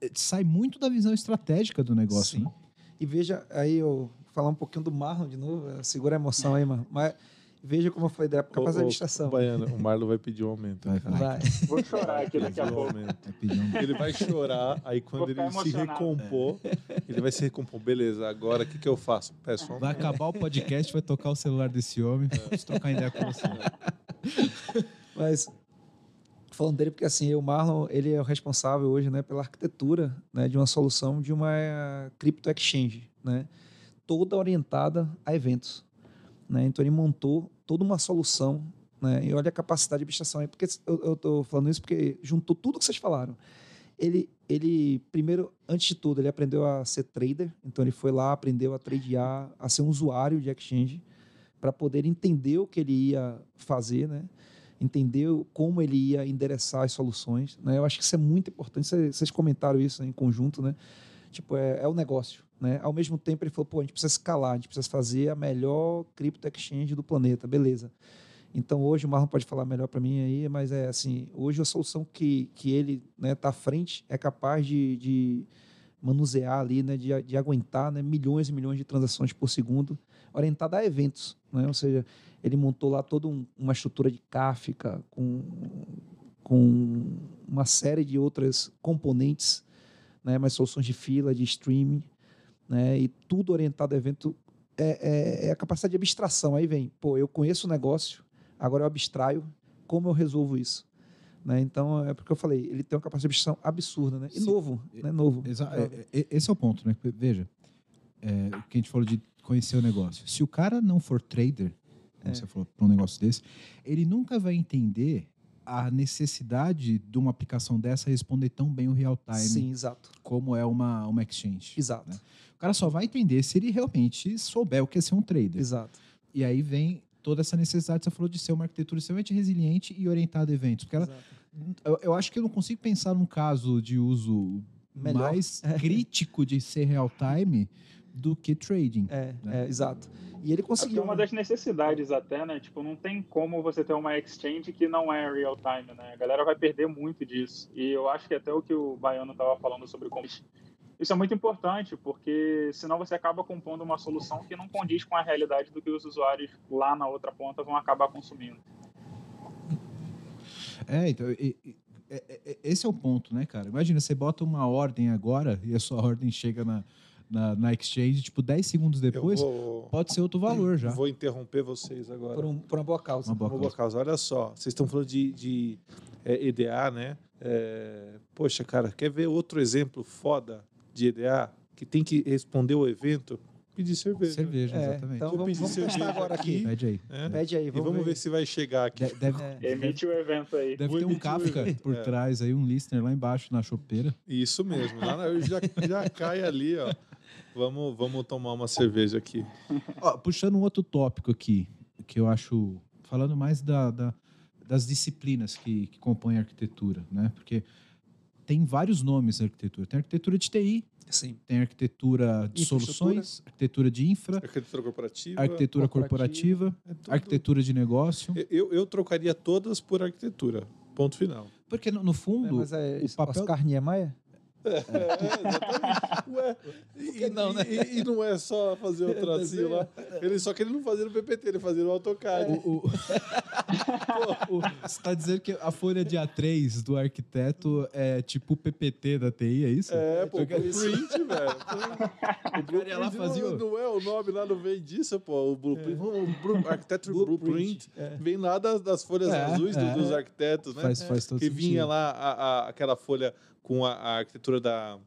eh, sai muito da visão estratégica do negócio. Sim. Né? E veja, aí eu falar um pouquinho do Marlon de novo, segura a emoção aí, mano. Mas Veja como foi da a administração. Baiana, o Marlon vai pedir um aumento. Vai, vai. vai. Vou chorar aqui daqui a pouco. Ele vai chorar, aí quando ele se recompor, é. ele vai se recompor. Beleza, agora o que, que eu faço? Peço um Vai acabar o podcast, vai tocar o celular desse homem. É. Vamos trocar ideia com você. *laughs* Mas falando dele porque assim o Marlon ele é o responsável hoje né pela arquitetura né de uma solução de uma crypto exchange né toda orientada a eventos né? Então ele montou toda uma solução. Né? E olha a capacidade de abstração aí, porque eu estou falando isso porque juntou tudo que vocês falaram. Ele, ele, primeiro, antes de tudo, ele aprendeu a ser trader, então ele foi lá, aprendeu a tradear, a ser um usuário de exchange, para poder entender o que ele ia fazer, né? entender como ele ia endereçar as soluções. Né? Eu acho que isso é muito importante, vocês comentaram isso em conjunto, né? Tipo, é, é o negócio. Né? Ao mesmo tempo, ele falou: pô, a gente precisa escalar, a gente precisa fazer a melhor crypto exchange do planeta, beleza. Então, hoje, o Marlon pode falar melhor para mim aí, mas é assim: hoje a solução que, que ele né, tá à frente é capaz de, de manusear ali, né, de, de aguentar né, milhões e milhões de transações por segundo, orientada a eventos. Né? Ou seja, ele montou lá toda um, uma estrutura de Kafka com, com uma série de outras componentes, né, mas soluções de fila, de streaming, né? E tudo orientado a evento é, é, é, a capacidade de abstração. Aí vem, pô, eu conheço o negócio, agora eu abstraio, como eu resolvo isso? Né? Então, é porque eu falei, ele tem uma capacidade de abstração absurda, né? E Sim. novo, né? Novo. É, é, esse é o ponto, né? Veja, é, o que a gente falou de conhecer o negócio. Se o cara não for trader, como é. você falou, para um negócio desse, ele nunca vai entender a necessidade de uma aplicação dessa responder tão bem o real time. Sim, exato. Como é uma, uma exchange. Exato. Né? cara só vai entender se ele realmente souber o que é ser um trader. Exato. E aí vem toda essa necessidade, você falou de ser uma arquitetura extremamente resiliente e orientada a eventos. Porque ela, eu, eu, acho que eu não consigo pensar num caso de uso Melhor. mais *laughs* crítico de ser real time do que trading. É, né? é, exato. E ele que conseguiu. é uma né? das necessidades até, né? Tipo, não tem como você ter uma exchange que não é real time, né? A galera vai perder muito disso. E eu acho que até o que o Baiano estava falando sobre como isso é muito importante, porque senão você acaba compondo uma solução que não condiz com a realidade do que os usuários lá na outra ponta vão acabar consumindo. É, então, e- e- é- é- esse é o ponto, né, cara? Imagina, você bota uma ordem agora e a sua *laughs* ordem chega na, na, na exchange, tipo, 10 segundos depois, vou, pode ser outro valor já. vou interromper vocês agora. Por, um- por uma boa causa. Uma boa Uma boa causa. Olha só, vocês estão falando de, de é, EDA, né? É, poxa, cara, quer ver outro exemplo foda de EDA que tem que responder o evento? Pedir cerveja. Cerveja, É, exatamente. então Eu vamos, pedi vamos cerveja agora aqui. aqui. Pede aí. né? Pede aí, E vamos, vamos ver se vai chegar aqui. De- Deve, É. *laughs* Emite o evento aí. deve Vou ter um Kafka por É. trás aí, um listener lá embaixo na chopeira. Isso mesmo. Lá na, já, já cai ali, ó. Vamos, vamos tomar uma cerveja aqui. Ó, puxando um outro tópico aqui, que eu acho. Falando mais da, da- das disciplinas que, que compõem a arquitetura, né? Porque tem vários nomes na arquitetura. Tem arquitetura de TI, Sim. tem arquitetura de soluções, arquitetura de infra, Arquitetura corporativa. arquitetura corporativa. corporativa, é arquitetura de negócio. Eu, eu trocaria todas por arquitetura. Ponto final. Porque, no, no É, fundo, mas é o papel- Oscar Niemeyer? É, exatamente. Ué, e, não, né? e- e não é só fazer o *laughs* tracinho lá. Ele só que ele não fazia no PPT, ele fazia no AutoCAD. O- o- *laughs* o- você está dizendo que a folha de A3 do arquiteto é tipo o PPT da TI, é isso? É, pô, Porque- blueprint, velho. *laughs* O ia lá blueprint fazia não, o- não é o nome lá, não vem disso, pô. O blueprint, o blu- architecture blueprint, É. vem lá das, das folhas É, azuis do- é. dos arquitetos, né? Faz, faz todo que sentido. vinha lá a- a- aquela folha com a, a arquitetura da.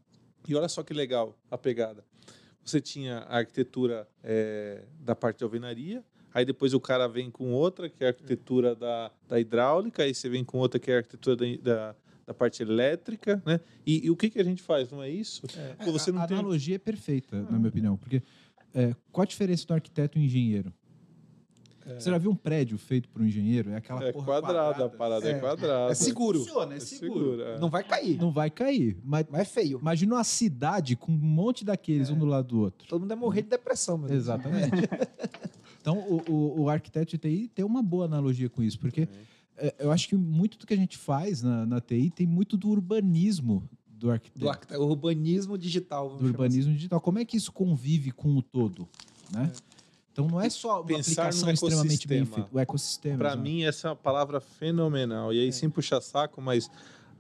E olha só que legal a pegada. Você tinha a arquitetura é, da parte de alvenaria, aí depois o cara vem com outra, que é a arquitetura da, da hidráulica, aí você vem com outra, que é a arquitetura da, da, da parte elétrica, né? E, e o que, que a gente faz, não é isso? Pô, você a, não a tem. analogia é perfeita, na minha opinião, porque é, qual a diferença do arquiteto e do engenheiro? Você já viu um prédio feito por um engenheiro? É aquela É porra quadrada, a quadrada. parada é, É. quadrada. É seguro. Funciona, é É seguro. seguro, é. Não vai cair. Não vai cair. Mas Mas é feio. imagina uma cidade com um monte daqueles um do lado do outro. Todo mundo vai morrer de depressão, meu. Exatamente. *laughs* então, o, o, o arquiteto de TI tem uma boa analogia com isso, porque é, eu acho que muito do que a gente faz na, na TI tem muito do urbanismo do arquiteto. Do urbanismo digital. vamos do urbanismo digital. Como é que isso convive com o todo, né? Então não é só uma Pensar aplicação no extremamente bem feita. O ecossistema. Para mim, essa é uma palavra fenomenal. E aí, sem puxar saco, mas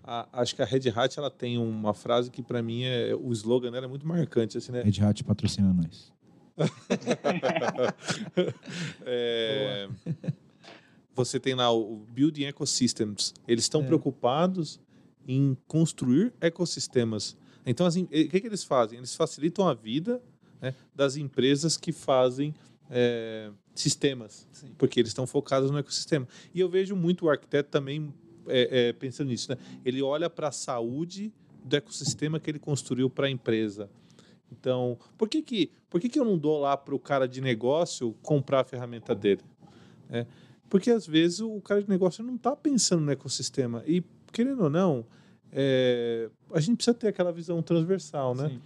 a- acho que a Red Hat ela tem uma frase que, para mim, é o slogan dela é muito marcante. Assim, né? Red Hat patrocina nós. *laughs* É, você tem lá o Building Ecosystems. Eles estão preocupados em construir ecossistemas. Então, assim, o que, que eles fazem? Eles facilitam a vida né, das empresas que fazem é, sistemas, Sim. porque eles estão focados no ecossistema. E eu vejo muito o arquiteto também é, é, pensando nisso. Né? Ele olha para a saúde do ecossistema que ele construiu para a empresa. Então, por que, que, por que, que eu não dou lá para o cara de negócio comprar a ferramenta dele? né? Porque às vezes o cara de negócio não está pensando no ecossistema. E, querendo ou não, é, a gente precisa ter aquela visão transversal, né? Sim.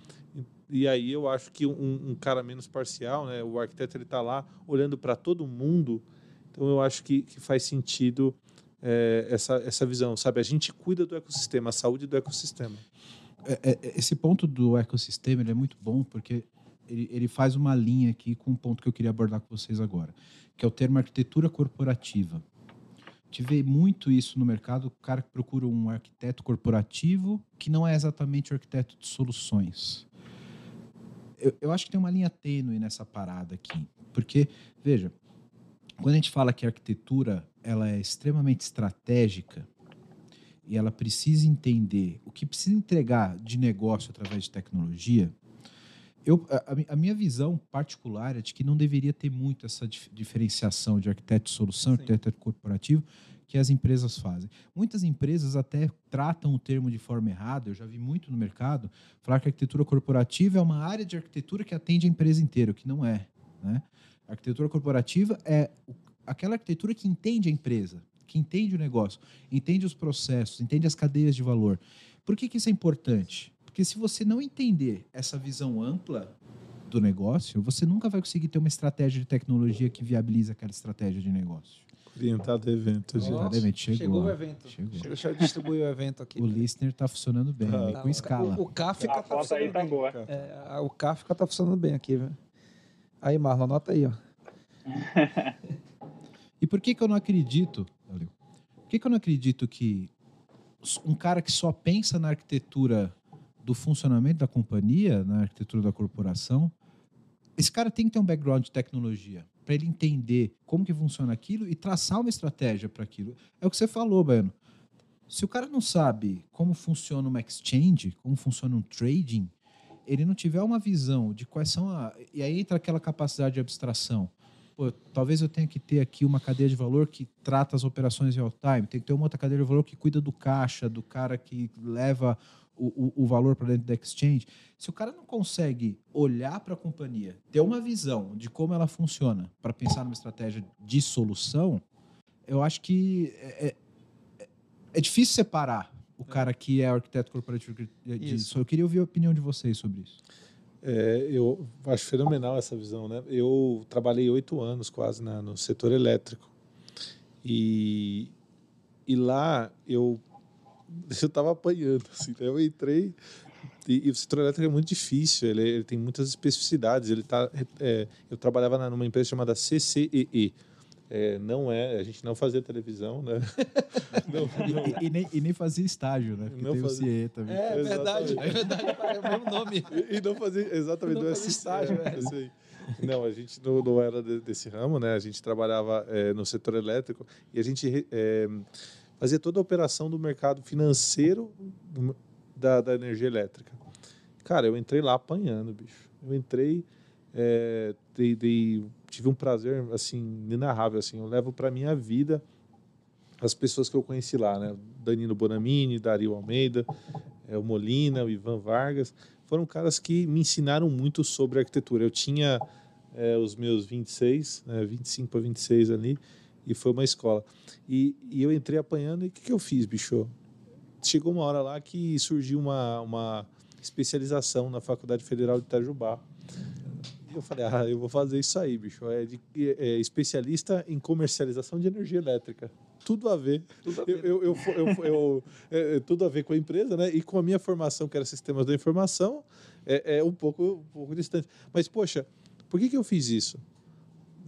E, aí eu acho que um, um cara menos parcial, né? O arquiteto ele está lá olhando para todo mundo. Então eu acho que, que faz sentido é, essa, essa visão, sabe? A gente cuida do ecossistema, a saúde do ecossistema. É, é, esse ponto do ecossistema ele é muito bom porque ele, ele faz uma linha aqui com um ponto que eu queria abordar com vocês agora, que é o termo arquitetura corporativa. Vê muito isso no mercado, o cara que procura um arquiteto corporativo que não é exatamente o arquiteto de soluções. Eu, eu acho que tem uma linha tênue nessa parada aqui, porque, veja, quando a gente fala que a arquitetura ela é extremamente estratégica, e ela precisa entender o que precisa entregar de negócio através de tecnologia, eu, a, a mi- a minha visão particular é de que não deveria ter muito essa dif- diferenciação de arquiteto de solução, Sim. arquiteto corporativo, que as empresas fazem. Muitas empresas até tratam o termo de forma errada, eu já vi muito no mercado, falar que a arquitetura corporativa é uma área de arquitetura que atende a empresa inteira, que não é. Né? A arquitetura corporativa é aquela arquitetura que entende a empresa, que entende o negócio, entende os processos, entende as cadeias de valor. Por que, que isso é importante? Porque se você não entender essa visão ampla do negócio, você nunca vai conseguir ter uma estratégia de tecnologia que viabiliza aquela estratégia de negócio. Orientado a evento. gente. Nossa, evento, chegou. Chegou o evento. Chegou. Deixa eu distribuir o evento aqui. O listener tá funcionando bem? Tá, com escala. O, o Kafka A tá aí funcionando tá bem. boa. É, o Kafka tá funcionando bem aqui, velho. Aí, Marlon, anota aí, ó. *laughs* E por que que eu não acredito, valeu. Por que que eu não acredito que um cara que só pensa na arquitetura do funcionamento da companhia, na arquitetura da corporação, esse cara tem que ter um background de tecnologia para ele entender como que funciona aquilo e traçar uma estratégia para aquilo. É o que você falou, Baiano. Se o cara não sabe como funciona uma exchange, como funciona um trading, ele não tiver uma visão de quais são a. E aí entra aquela capacidade de abstração. Pô, talvez eu tenha que ter aqui uma cadeia de valor que trata as operações real time, tem que ter uma outra cadeia de valor que cuida do caixa, do cara que leva o, o, o valor para dentro da exchange. Se o cara não consegue olhar para a companhia, ter uma visão de como ela funciona para pensar numa estratégia de solução, eu acho que é, é, é difícil separar o cara que é arquiteto corporativo disso. Isso. Eu queria ouvir a opinião de vocês sobre isso. É, eu acho fenomenal essa visão, né? Eu trabalhei oito anos quase na, no setor elétrico e, e lá eu eu estava apanhando, assim, né? eu entrei e, e o setor elétrico é muito difícil, ele, ele tem muitas especificidades. Ele tá, é, eu trabalhava na- numa empresa chamada CCEE. É, não é, a gente não fazia televisão, né? *laughs* não, não, E, e nem, e nem fazia estágio, né? Porque Não tem fazia. o CIE também. É Exatamente. verdade, é verdade, é o mesmo nome. E, e não fazia, exatamente, Não não, é fazia estágio, é, é. isso aí. Não, a gente não, não era de- desse ramo, né? A gente trabalhava é, no setor elétrico e a gente fazia toda a operação do mercado financeiro da, da energia elétrica. Cara, eu entrei lá apanhando, bicho. Eu entrei, é, dei- dei- tive um prazer, assim, inenarrável, assim. Eu levo para minha vida as pessoas que eu conheci lá, né? Danilo Bonamini, Dario Almeida, é, o Molina, o Ivan Vargas. Foram caras que me ensinaram muito sobre arquitetura. Eu tinha é, os meus 26, né, 25 para 26 ali, e foi uma escola. E, e eu entrei apanhando, e o que, que eu fiz, bicho? Chegou uma hora lá que surgiu uma, uma especialização na Faculdade Federal de Itajubá. E eu falei, ah, eu vou fazer isso aí, bicho. É, de, é especialista em comercialização de energia elétrica. Tudo a ver. Tudo a Eu, ver. eu, eu, eu- eu- é, é, tudo a ver com a empresa, né? E com a minha formação, que era sistemas da informação, é, é um, pouco, um pouco distante. Mas, poxa, por que, que eu fiz isso?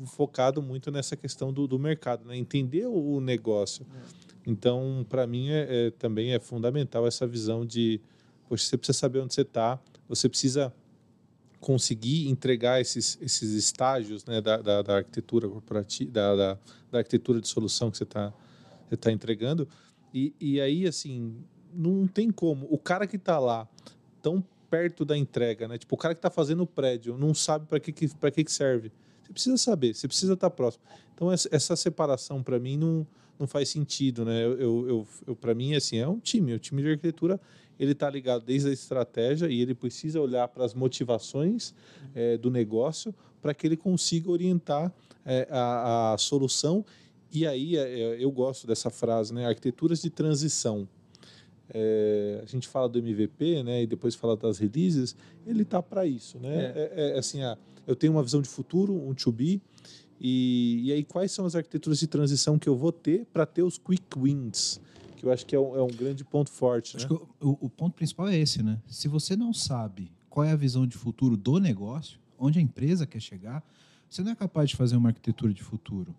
Focado muito nessa questão do, do mercado, né? Entender o, negócio. Então, para mim, é, é- também é fundamental essa visão de, poxa, você precisa saber onde você está, você precisa conseguir entregar esses, esses estágios né, da, da, da arquitetura corporativa, da, da, da arquitetura de solução que você está você tá entregando. E, e aí, assim, não tem como. O cara que está lá tão perto da entrega, né? Tipo, o cara que está fazendo o prédio não sabe para que, que, pra que, que serve. Você precisa saber, você precisa estar próximo. Então, essa, separação, para mim, não, não faz sentido, né? Eu, eu, eu, para mim, assim, é um time. O time de arquitetura, ele está ligado desde a estratégia e ele precisa olhar para as motivações eh, do negócio para que ele consiga orientar eh, a, a solução. E aí, eh, eu gosto dessa frase, né? Arquiteturas de transição. É, a gente fala do MVP, né, e depois fala das releases, ele tá para isso, né? É. é assim, ah, eu tenho uma visão de futuro, um to be, e, e aí quais são as arquiteturas de transição que eu vou ter para ter os quick wins, que eu acho que é um, é um grande ponto forte, né? Acho que o, o ponto principal é esse, né? Se você não sabe qual é a visão de futuro do negócio, onde a empresa quer chegar, você não é capaz de fazer uma arquitetura de futuro.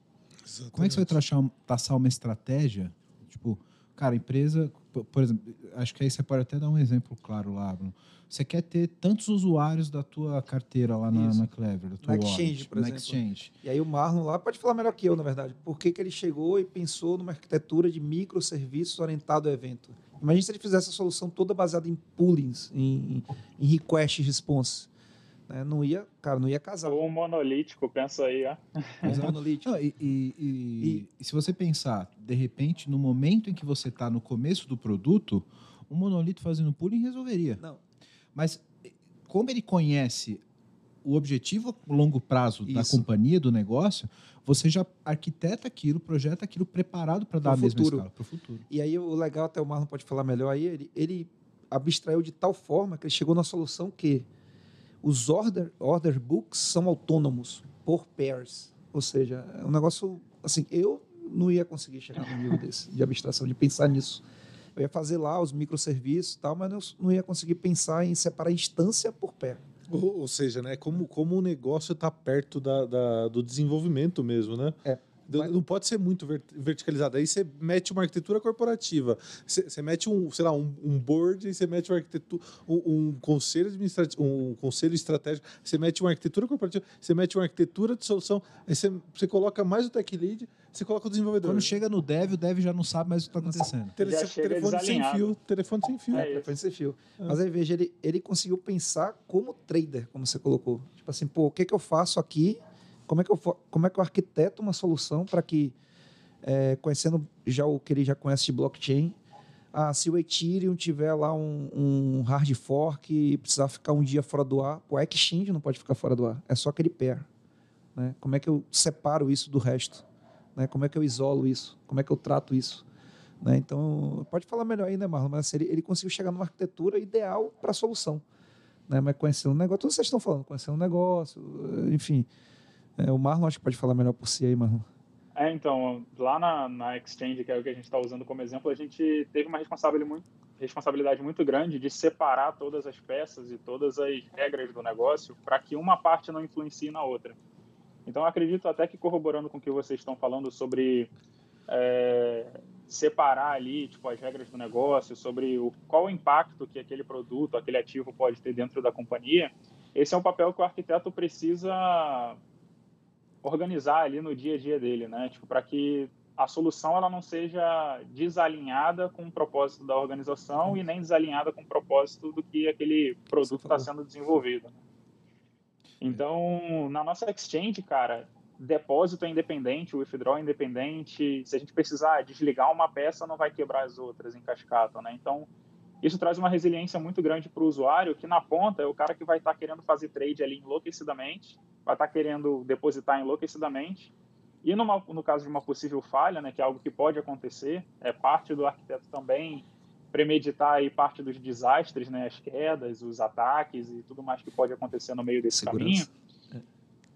Como é que você vai traçar, traçar uma estratégia? Tipo, cara, a empresa, por, exemplo, acho que aí você pode até dar um exemplo claro lá, Bruno. Você quer ter tantos usuários da tua carteira lá na, Isso. na Clever, da tua Na Exchange, por na exemplo. Exchange. E aí o Marlon lá pode falar melhor que eu, na verdade. Por que, que ele chegou e pensou numa arquitetura de microserviços orientado ao evento? Imagina se ele fizesse a solução toda baseada em poolings, em, em request response. Né? Não ia, cara, não ia casar. Ou um monolítico, pensa aí, ó. um *laughs* Exato. monolítico. Não, e, e- e- e se você pensar, de repente, no momento em que você está no começo do produto, um monolito fazendo pooling resolveria. Não. Mas como ele conhece o objetivo a longo prazo da Isso. companhia, do negócio, você já arquiteta aquilo, projeta aquilo preparado para dar a Pro mesma futuro. escala para o futuro. E aí o legal, até o Marlon pode falar melhor aí, ele, ele abstraiu de tal forma que ele chegou na solução que os order, order books são autônomos por pairs. Ou seja, é um negócio assim, eu não ia conseguir chegar no nível desse de abstração, de pensar nisso. Eu ia fazer lá os microserviços e tal, mas eu não ia conseguir pensar em separar instância por pair. Ou, ou seja, né, como, como o negócio está perto da, da, do desenvolvimento mesmo, né? É. Não pode ser muito verticalizado. Aí você mete uma arquitetura corporativa, você, mete um, sei lá, um, um board, e você mete uma arquitetura, um, um, conselho administrativo, um conselho estratégico, você mete uma arquitetura corporativa, você mete uma arquitetura de solução, aí você, você coloca mais o tech lead, você coloca o desenvolvedor. Quando chega no dev, o dev já não sabe mais o que está acontecendo. Tele, telefone sem fio, telefone sem fio. É, telefone sem fio. É. Mas aí veja, ele, ele conseguiu pensar como trader, como você colocou. Tipo assim, pô, o que, que eu faço aqui como é que eu, como é que eu arquiteto uma solução para que, é, conhecendo já o que ele já conhece de blockchain, ah, se o Ethereum tiver lá um, um, hard fork e precisar ficar um dia fora do ar, o Exchange não pode ficar fora do ar, é só aquele pair. Né? Como é que eu separo isso do resto? Né? Como é que eu isolo isso? Como é que eu trato isso? Né? Então, pode falar melhor aí, né, Marlon? Mas ele, ele conseguiu chegar numa arquitetura ideal para a solução. Né? Mas conhecendo o negócio, tudo vocês estão falando, conhecendo o negócio, enfim. É, o Marlon acho que pode falar melhor por si aí, Marlon. É, então, lá na, na Exchange, que é o que a gente está usando como exemplo, a gente teve uma responsabilidade muito, grande de separar todas as peças e todas as regras do negócio para que uma parte não influencie na outra. Então, acredito até que corroborando com o que vocês estão falando sobre é, separar ali tipo, as regras do negócio, sobre o, qual o impacto que aquele produto, aquele ativo pode ter dentro da companhia, esse é um papel que o arquiteto precisa organizar ali no dia a dia dele, né? Tipo, para que a solução ela não seja desalinhada com o propósito da organização e nem desalinhada com o propósito do que aquele produto está sendo desenvolvido. Né? Então, na nossa exchange, cara, depósito é independente, withdraw é independente. Se a gente precisar desligar uma peça, não vai quebrar as outras em cascata, né? Então, isso traz uma resiliência muito grande para o usuário, que na ponta é o cara que vai estar tá querendo fazer trade ali enlouquecidamente, vai estar tá querendo depositar enlouquecidamente. E numa, no caso de uma possível falha, né, que é algo que pode acontecer, é parte do arquiteto também premeditar aí parte dos desastres, né, as quedas, os ataques e tudo mais que pode acontecer no meio desse Segurança. caminho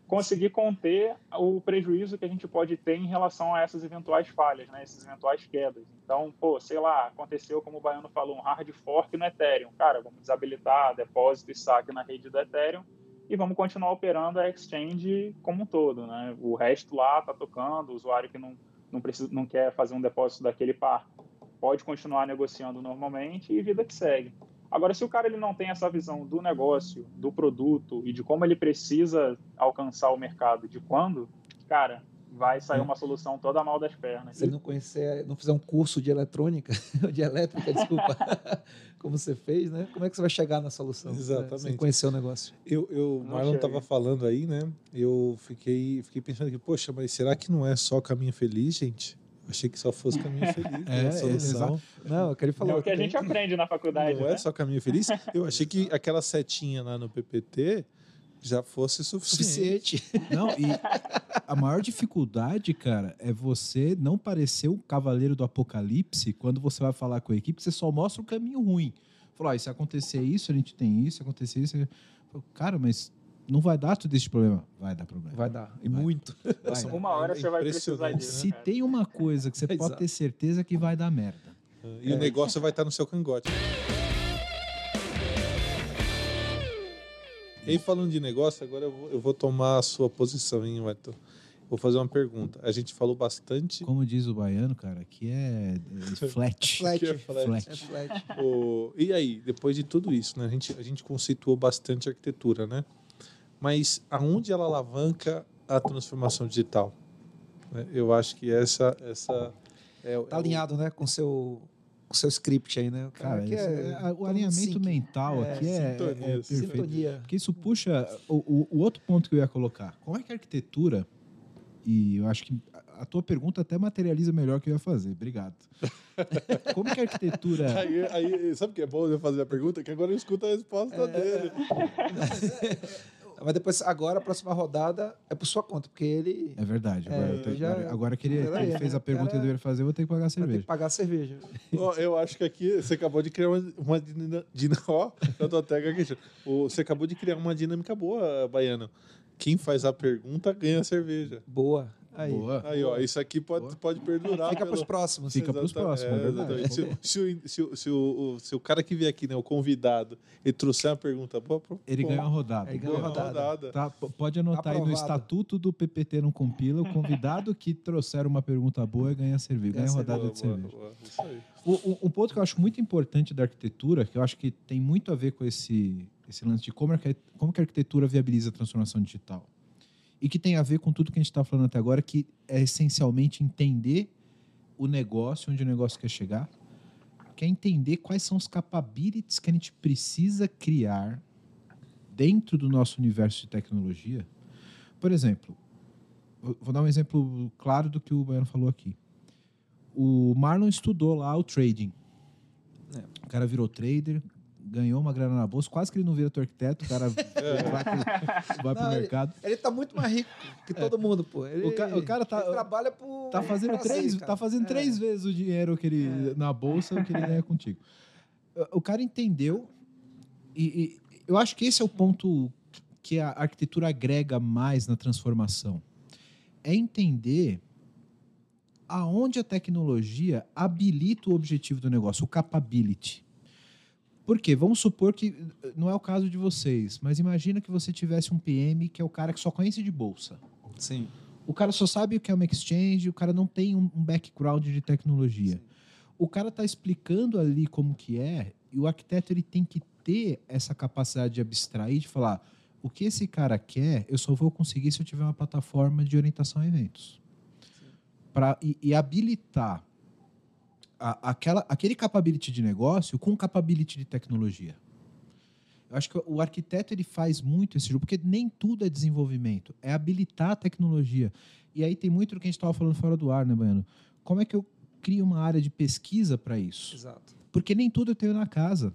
conseguir conter o prejuízo que a gente pode ter em relação a essas eventuais falhas, né, essas eventuais quedas. Então, pô, sei lá, aconteceu, como o Baiano falou, um hard fork no Ethereum. Cara, vamos desabilitar depósito e saque na rede do Ethereum e vamos continuar operando a exchange como um todo, né? O resto lá está tocando, o usuário que não, não, precisa, não quer fazer um depósito daquele par pode continuar negociando normalmente e vida que segue. Agora, se o cara ele não tem essa visão do negócio, do produto e de como ele precisa alcançar o mercado, de quando, cara, vai sair uma solução toda mal das pernas. Se ele não conhecer, não fizer um curso de eletrônica, *laughs* de elétrica, desculpa, *laughs* como você fez, né? Como é que você vai chegar na solução? Né? Exatamente. Né? Sem conhecer o negócio. Eu, eu o Marlon estava falando aí, né? Eu fiquei, fiquei pensando que, poxa, mas será que não é só caminho feliz, gente? Achei que só fosse caminho *laughs* feliz. é, né? solução. É, não, eu queria falar. É o que a gente aprende na faculdade. Não é né? é só caminho feliz. Eu achei que aquela setinha lá no PPT já fosse suficiente. suficiente. Não, e a maior dificuldade, cara, é você não parecer o cavaleiro do apocalipse quando você vai falar com a equipe, você só mostra o caminho ruim. Falar, ah, se acontecer isso, a gente tem isso, se acontecer isso. Cara, mas não vai dar tudo esse problema. Vai dar problema. Vai dar. E vai. muito. Vai. Uma hora você vai precisar disso. Se tem uma coisa que você é pode ter certeza que vai dar merda. E é. o negócio vai estar no seu cangote. E falando de negócio, agora eu vou, eu vou tomar a sua posição, hein, Arthur? Vou fazer uma pergunta. A gente falou bastante. Como diz o baiano, cara, aqui é, *laughs* é flat. flat. É flat. flat. É flat. O... E aí, depois de tudo isso, né? A gente, a gente conceituou bastante arquitetura, né? mas aonde ela alavanca a transformação digital? Eu acho que essa essa é, tá é alinhado, o... né, com seu com seu script aí, né? O cara, cara é, é, o alinhamento mental é, aqui é, é, perfeito. Sintonia. Porque isso puxa o, o, o, outro ponto que eu ia colocar. Como é que a arquitetura e eu acho que a tua pergunta até materializa melhor que eu ia fazer. Obrigado. *laughs* Como que a arquitetura. Aí, aí, sabe o que é bom eu fazer a pergunta? Que agora eu escuto a resposta é... dele. *laughs* Mas depois, agora, a próxima rodada é por sua conta, porque ele É verdade. É, Agora, eu tenho- já- agora que ele, que Peraí, ele fez né? a pergunta que deveria fazer, eu vou ter que pagar a ter cerveja. que pagar a cerveja. *laughs* Eu acho que aqui você acabou de criar uma, uma dinâmica. *laughs* Ó, eu tô até aqui. Você acabou de criar uma dinâmica boa, Baiano. Quem faz a pergunta ganha a cerveja. Boa. Aí. Boa. Aí, ó, isso aqui pode, Boa. pode perdurar. Fica pelo- para os próximos. Fica pros Exata- próximos, é exatamente. Se, o- se, o, se, o, se, o, se o cara que vier aqui, né, o convidado, ele trouxer uma pergunta boa, pro- Ele pô, ganhou a rodada. Ele ganha uma rodada. rodada. Tá, pode anotar aí no Aprovado. estatuto do PPT não compila, o convidado que trouxer uma pergunta boa ganha cerveja, ganha Ganha rodada Boa, de boa, cerveja. boa. Isso aí. O- o- um ponto que eu acho muito importante da arquitetura, que eu acho que tem muito a ver com esse, esse lance de como, como que a arquitetura viabiliza a transformação digital. E que tem a ver com tudo que a gente está falando até agora, que é essencialmente entender o negócio, onde o negócio quer chegar, que é entender quais são os capabilities que a gente precisa criar dentro do nosso universo de tecnologia. Por exemplo, vou dar um exemplo claro do que o Baiano falou aqui o Marlon estudou lá o trading. É. O cara virou trader, ganhou uma grana na bolsa, quase que ele não vira teu arquiteto, o cara *laughs* vai pro, vai pro Não, ele- mercado. Ele tá muito mais rico que todo mundo, pô. Ele, É. O ca- o cara tá- ele trabalha por. Tá fazendo três, cara. tá fazendo É. três vezes o dinheiro que ele na bolsa que ele ganha contigo. O cara entendeu e, e eu acho que esse é o ponto que a arquitetura agrega mais na transformação. É entender aonde a tecnologia habilita o objetivo do negócio, o capability. Por quê? Vamos supor que eh, não é o caso de vocês, mas imagina que você tivesse um PM que é o cara que só conhece de bolsa. Sim. O cara só sabe o que é uma exchange, o cara não tem um, background de tecnologia. O cara está explicando ali como que é, e o arquiteto ele tem que ter essa capacidade de abstrair, de falar, o que esse cara quer, eu só vou conseguir se eu tiver uma plataforma de orientação a eventos. Pra, e, e habilitar a- aquela, aquele capability de negócio com capability de tecnologia. Eu acho que o arquiteto ele faz muito esse jogo, porque nem tudo é desenvolvimento, é habilitar a tecnologia. E aí tem muito do que a gente estava falando fora do ar, né, Baiano? Como é que eu crio uma área de pesquisa para isso? Exato. Porque nem tudo eu tenho na casa.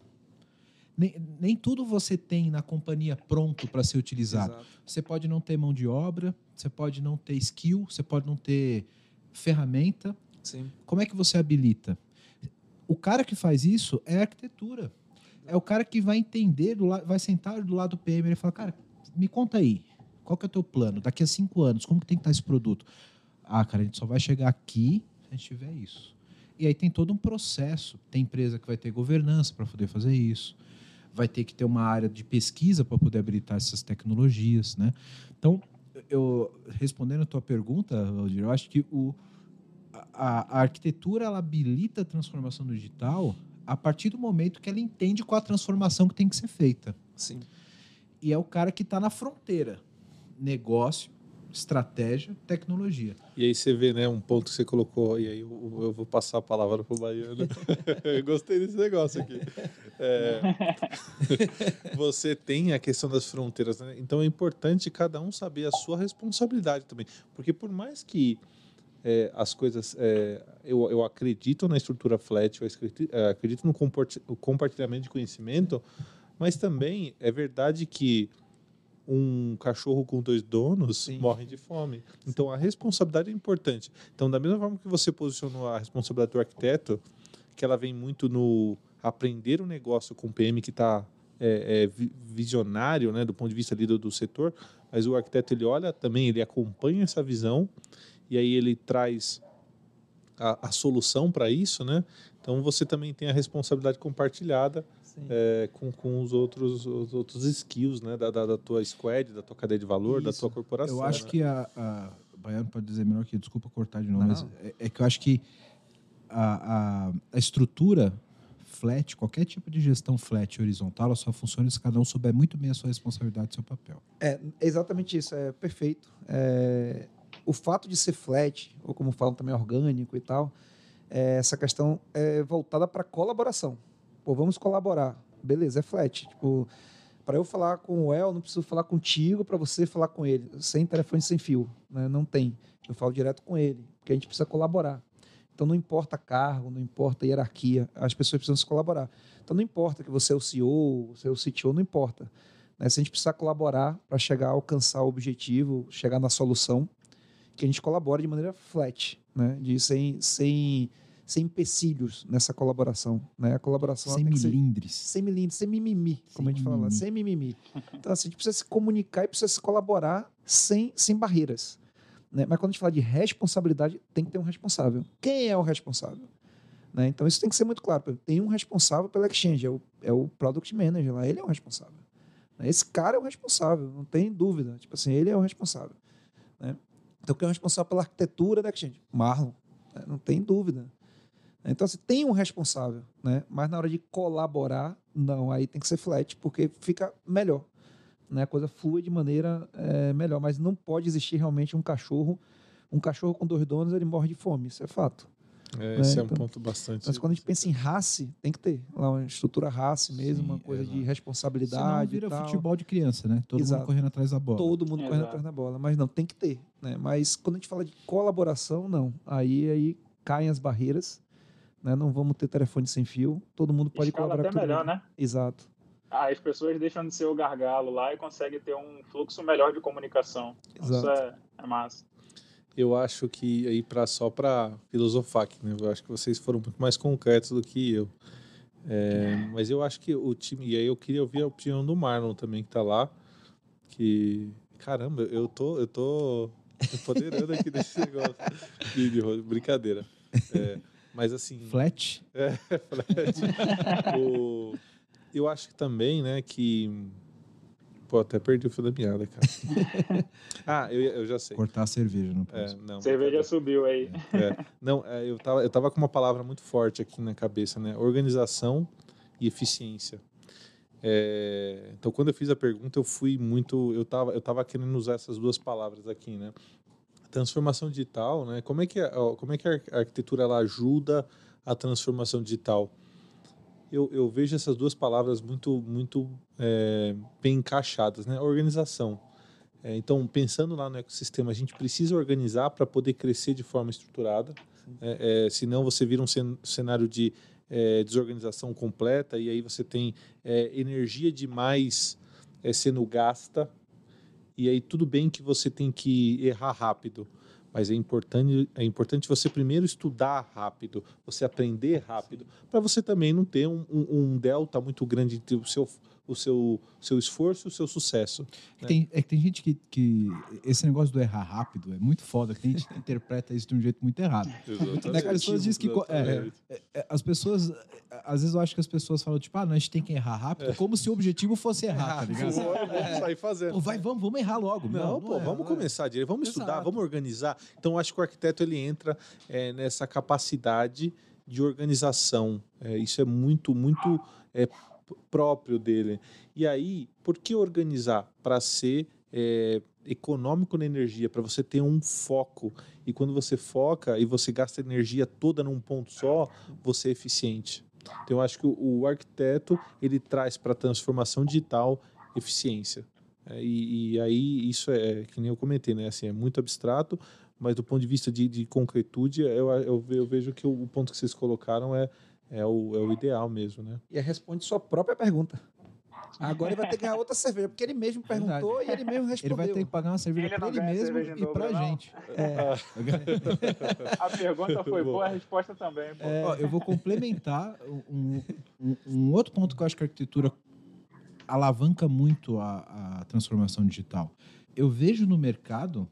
Nem, nem tudo você tem na companhia pronto para ser utilizado. Exato. Você pode não ter mão de obra, você pode não ter skill, você pode não ter ferramenta. Sim. Como é que você habilita? O cara que faz isso é arquitetura. É o cara que vai entender, do vai sentar do lado do PM e fala, cara, me conta aí, qual que é o teu plano? Daqui a cinco anos, como que tem que estar esse produto? Ah, cara, a gente só vai chegar aqui se a gente tiver isso. E aí tem todo um processo. Tem empresa que vai ter governança para poder fazer isso. Vai ter que ter uma área de pesquisa para poder habilitar essas tecnologias, né? Então, eu respondendo a tua pergunta, Valdir, eu acho que o, a, a arquitetura ela habilita a transformação do digital a partir do momento que ela entende qual a transformação que tem que ser feita. Sim. E é o cara que está na fronteira. Negócio, estratégia, tecnologia. E aí você vê, né, um ponto que você colocou, e aí eu, eu vou passar a palavra pro Baiano. *laughs* eu gostei desse negócio aqui. É, *laughs* você tem a questão das fronteiras, né? Então é importante cada um saber a sua responsabilidade também. Porque por mais que é, as coisas. é, eu, eu acredito na estrutura flat, eu acredito, é, no compartilhamento de conhecimento, mas também é verdade que um cachorro com dois donos Sim. morre de fome. Então a responsabilidade é importante. Então, da mesma forma que você posicionou a responsabilidade do arquiteto, que ela vem muito no aprender o negócio com o PM que está é, é, vi- visionário, né, do ponto de vista ali do, do setor, mas o arquiteto ele olha também, ele acompanha essa visão e aí ele traz a, a solução para isso, né? Então você também tem a responsabilidade compartilhada é, com, com os outros os outros skills, né, da, da, da tua squad, da tua cadeia de valor, da Isso. tua corporação. Eu acho né? que a, a o Baiano pode dizer melhor que desculpa cortar de novo, Não. mas é, é que eu acho que a, a, a estrutura flat, qualquer tipo de gestão flat horizontal, ela só funciona se cada um souber muito bem a sua responsabilidade e seu papel. É exatamente isso, é perfeito. É, o fato de ser flat, ou como falam também orgânico e tal, é, essa questão é voltada para colaboração. Pô, vamos colaborar. Beleza, é flat. Tipo, para eu falar com o El, não preciso falar contigo para você falar com ele, sem telefone sem fio. Né? Não tem. Eu falo direto com ele, porque a gente precisa colaborar. Então não importa cargo, não importa hierarquia, as pessoas precisam se colaborar. Então não importa que você é o CEO, você é o CTO, não importa. Né? Se a gente precisar colaborar para chegar a alcançar o objetivo, chegar na solução, que a gente colabore de maneira flat, né? De sem, sem, sem empecilhos nessa colaboração, né? A colaboração Sem que ser- milindres. sem milímetros, sem mimimi, como a gente fala lá, mimimi. sem mimimi. Então, assim, a gente precisa se comunicar e precisa se colaborar sem, sem barreiras. Né? Mas quando a gente fala de responsabilidade, tem que ter um responsável. Quem é o responsável? Né? Então, isso tem que ser muito claro. Tem um responsável pela Exchange, é o, é o Product Manager lá, ele é o responsável. Né? Esse cara é o responsável, não tem dúvida. Tipo assim, ele é o responsável. Né? Então, quem é o responsável pela arquitetura da Exchange? Marlon, né? não tem dúvida. Então, assim, tem um responsável, né? Mas na hora de colaborar, não, aí tem que ser flat, porque fica melhor. Né? A coisa flui de maneira eh, melhor, mas não pode existir realmente um cachorro. Um cachorro com dois donos, ele morre de fome, isso é fato. É, esse é, um então- ponto bastante. Mas quando a gente pensa em race, tem que ter lá uma estrutura race mesmo, Sim, uma coisa de responsabilidade. Senão e vira tal. futebol de criança, né? Todo Exato. mundo correndo atrás da bola. Todo mundo correndo atrás da bola, mas não, tem que ter. Né? Mas quando a gente fala de colaboração, não. Aí, aí caem as barreiras. Né? Não vamos ter telefone sem fio. Todo mundo pode Escala colaborar até melhor, mundo. né? Exato. Ah, as pessoas deixam de ser o gargalo lá e conseguem ter um fluxo melhor de comunicação. Isso Exato. é, é massa. Eu acho que aí para só para filosofar aqui, né? Eu acho que vocês foram muito mais concretos do que eu. É, mas eu acho que o time e aí eu queria ouvir a opinião do Marlon também que tá lá, que caramba, eu tô eu tô empoderando aqui desse *laughs* negócio. de- de- Brincadeira. É, mas assim, *laughs* Flat? o- eu acho que também, né, que pô, até perdi o fio da meada, cara. *laughs* ah, eu, eu já sei. Cortar a cerveja no É, não, Cerveja subiu aí. é. Não, é, eu, tava, eu tava com uma palavra muito forte aqui na cabeça, né? Organização e eficiência. É, então, quando eu fiz a pergunta, eu fui muito. Eu tava, eu tava querendo usar essas duas palavras aqui, né? Transformação digital, né? Como é que a, como é que a arquitetura ela ajuda a transformação digital? Eu, eu vejo essas duas palavras muito, muito é, bem encaixadas, né? Organização. É, então, pensando lá no ecossistema, a gente precisa organizar para poder crescer de forma estruturada. É, é, senão você vira um cen- cenário de é, desorganização completa e aí você tem é, energia demais é, sendo gasta. E aí tudo bem que você tem que errar rápido, mas é importante, é importante você primeiro estudar rápido, você aprender rápido, para você também não ter um, um- um delta muito grande entre o seu, o seu, seu esforço e o seu sucesso. É que tem, é que tem gente que, que. Esse negócio do errar rápido é muito foda, que tem gente que *laughs* interpreta isso de um jeito muito errado. As pessoas dizem que. É, é, é, as pessoas. é, Às vezes eu acho que as pessoas falam, tipo, ah, não, a gente tem que errar rápido, como se o objetivo fosse errar, tá ligado? Vamos sair fazendo. Pô, vai, vamos, vamos errar logo. Não, pô, é, vamos é. começar direito, vamos estudar, Exato. vamos organizar. Então, acho que o arquiteto ele entra é, nessa capacidade de organização. É, isso é muito, muito é, próprio dele. E aí, por que organizar? Para ser é, econômico na energia, para você ter um foco. E quando você foca e você gasta energia toda num ponto só, você é eficiente. Então, eu acho que o, o arquiteto ele traz para a transformação digital eficiência. É, e, e aí isso é que nem eu comentei, né? Assim, é muito abstrato, mas do ponto de vista de, de concretude, eu, eu, eu vejo que o, o ponto que vocês colocaram é, é, o, é o ideal mesmo, né? E responde sua própria pergunta. Agora ele vai ter que ganhar outra cerveja, porque ele mesmo perguntou e ele mesmo Ele respondeu. vai ter que pagar uma cerveja Ele pra ele mesmo e dobro, pra não? gente. *laughs* A pergunta foi Boa. boa, a resposta também. Pô. Ó, eu vou complementar um, um- um outro ponto que eu acho que a arquitetura alavanca muito a, a transformação digital. Eu vejo no mercado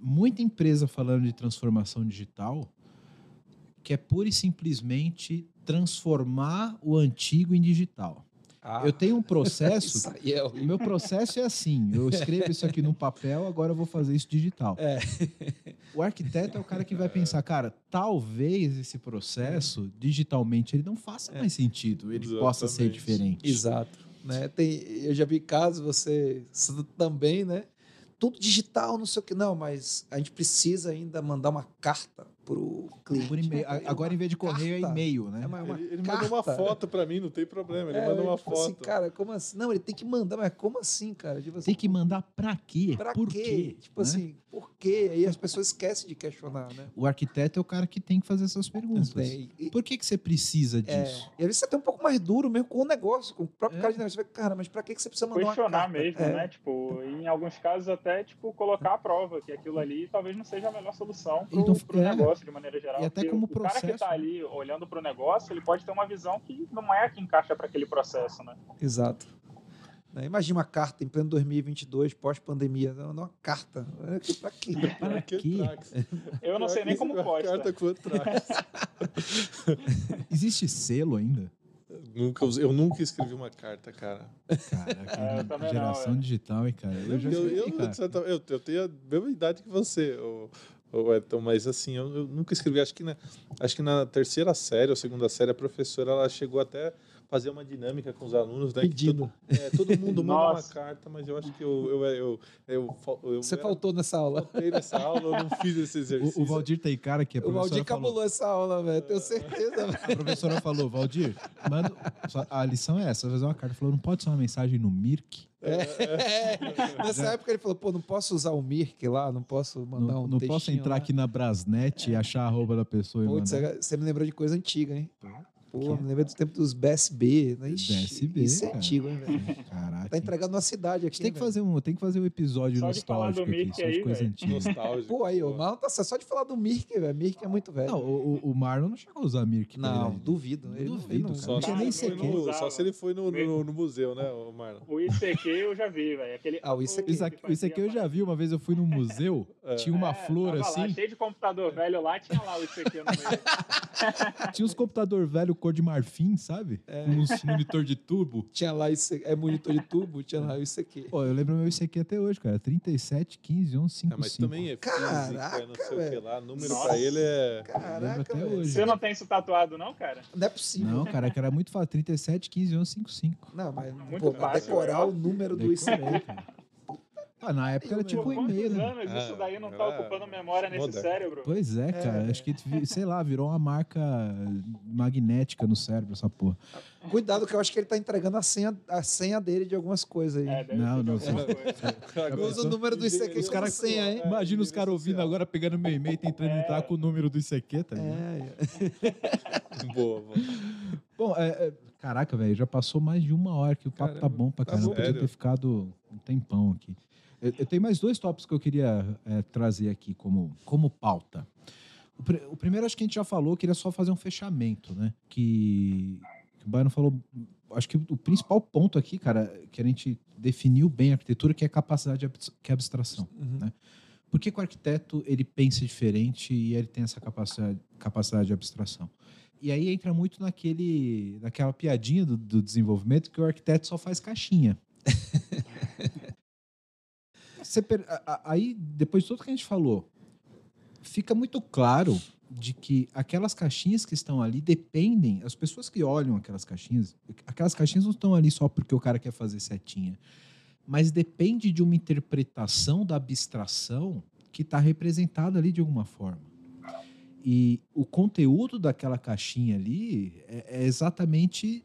muita empresa falando de transformação digital que é pura e simplesmente transformar o antigo em digital. Ah, Eu tenho um *laughs* processo é o meu processo é assim: eu *laughs* escrevo isso aqui no papel, agora eu vou fazer isso digital. É. O arquiteto é o cara que vai pensar, cara, talvez esse processo digitalmente ele não faça mais sentido, ele possa ser Exatamente. diferente. Exato. Né? Tem, eu já vi casos, você também, né? Tudo digital, não sei o que. Não, mas a gente precisa ainda mandar uma carta pro cliente. Por e-mail. É Agora, em vez de correio, é carta. e-mail, né? É uma, uma Ele, ele manda uma foto pra mim, não tem problema. Ele É, manda uma tipo assim, foto. cara, como assim? Não, ele tem que mandar, mas como assim, cara? Tipo assim, Tem que mandar pra quê? pra Por quê? quê? Tipo né? assim, por quê? Aí as pessoas esquecem de questionar, né? O arquiteto é o cara que tem que fazer essas perguntas. Tem. E- Por que, que você precisa É, disso? e às vezes você tem um pouco mais duro mesmo com o negócio, com o próprio É. cara de negócio. Você vai, cara, mas pra que que você precisa mandar uma questionar carta? mesmo, É. né? Tipo, em alguns casos até, tipo, colocar à prova que aquilo ali talvez não seja a melhor solução pro, Então, pro é. Negócio de maneira geral. E até como o cara que processo, tá né? ali olhando pro negócio, ele pode ter uma visão que não é a que encaixa para aquele processo, né? Exato. Né, Imagina uma carta em pleno 2022, pós-pandemia. Não, uma carta. Pra quê? Para Que quê? *laughs* Eu não sei nem como posta. Carta com trax. *laughs* Existe selo ainda? nunca, eu nunca escrevi uma carta, cara. Caraca, É, eu também não, geração é. digital, hein, cara? Eu já Eu, escrevi, eu, cara. eu- eu tenho a mesma idade que você, o, o Edson, mas assim, eu, eu nunca escrevi. Acho que, na, acho que na terceira série ou segunda série, a professora ela chegou até fazer uma dinâmica com os alunos, né? que Pedindo. todo, é, todo mundo manda uma carta, mas eu acho que eu, eu, eu, eu, eu, Você era- faltou nessa aula. faltei nessa aula, eu não fiz esse exercício. *laughs* O, o Valdir tem cara que a O professora Valdir falou. cabulou essa aula, velho. Tenho certeza, velho. A professora falou, Valdir, manda, a lição é essa, vai fazer uma carta. Falou, não pode ser uma mensagem no Mirk? É. *laughs* Nessa época ele falou, pô, não posso usar o Mirk lá, não posso mandar Não, um não posso entrar lá. aqui na Brasnet e achar a arroba da pessoa e Putz, mandar. você me lembrou de coisa antiga, hein? Pô, me lembra do tempo dos BSB. Né? Ixi, BSB, Isso é cara. antigo, hein, velho? *laughs* Caraca. Tá entregando uma cidade A aqui. gente tem que velho. fazer um, tem que fazer um episódio Só nostálgico aqui, Mirk só de aí, coisa antiga. Nostálgico. Pô, aí, o Marlon tá só de falar do Mirk, velho. Mirk é muito velho. Não, o, o- Marlon não chegou a usar Mirk. Não, ele. duvido. Ele, Duvido, não. Só, Não se tinha ele nem foi sequer. no, só se ele foi no, no, no museu, né, o Marlon? O ICQ eu já vi, velho. Aquele... Ah, o ICQ. Isso aqui, isso aqui eu já vi, uma vez eu fui num museu, tinha uma É, flor tava lá, assim, cheio de computador velho lá, tinha lá o ICQ no meio. *laughs* tinha uns computador velho cor de marfim, sabe? Com uns monitor de tubo. *laughs* Tinha lá esse, é monitor de tubo, tinha lá isso aqui. Pô, eu lembro meu ICQ até hoje, cara. 37, 15, 11, É, 55. mas também é física, Caraca, não sei o que velho. lá. Número Nossa. pra ele é. Caraca, até velho. hoje. Você não tem isso tatuado, não, cara? Não é possível. Não, cara, que era muito fácil. 37, 15, 11, 55. Não, mas Muito pô, fácil, decorar né? o número do Decorei, ICQ. cara. Ah, na época era tipo um e-mail, né? anos isso Ah, daí não tá agora- ocupando memória nesse moderno. cérebro? Pois é, cara. Acho que, sei lá, virou uma marca magnética no cérebro, essa porra. Cuidado, que eu acho que ele tá entregando a senha, a senha dele de algumas coisas aí. É, Não, não. Eu uso o número do ICQ Os senha, hein? Imagina os caras ouvindo agora, pegando meu e-mail, tentando É. entrar com o número do ICQ, tá ligado? É, Boa, boa. Bom, é, é, caraca, velho, já passou mais de uma hora que o papo tá Caramba, bom pra tá caramba. bom. Podia ter ficado um tempão aqui. Eu, eu tenho mais dois tópicos que eu queria é, trazer aqui como, como pauta. O, pri- o primeiro, acho que a gente já falou, queria só fazer um fechamento, né? Que, que o Baiano falou. Acho que o principal ponto aqui, cara, que a gente definiu bem a arquitetura, que é a capacidade de é abstração. Uhum. né? Por que, que o arquiteto ele pensa diferente e ele tem essa capacidade, capacidade de abstração? E aí entra muito naquele, naquela piadinha do, do desenvolvimento que o arquiteto só faz caixinha. *laughs* Você aí, depois de tudo que a gente falou, fica muito claro de que aquelas caixinhas que estão ali dependem, as pessoas que olham aquelas caixinhas, aquelas caixinhas não estão ali só porque o cara quer fazer setinha, mas depende de uma interpretação da abstração que está representada ali de alguma forma. E o conteúdo daquela caixinha ali é, é exatamente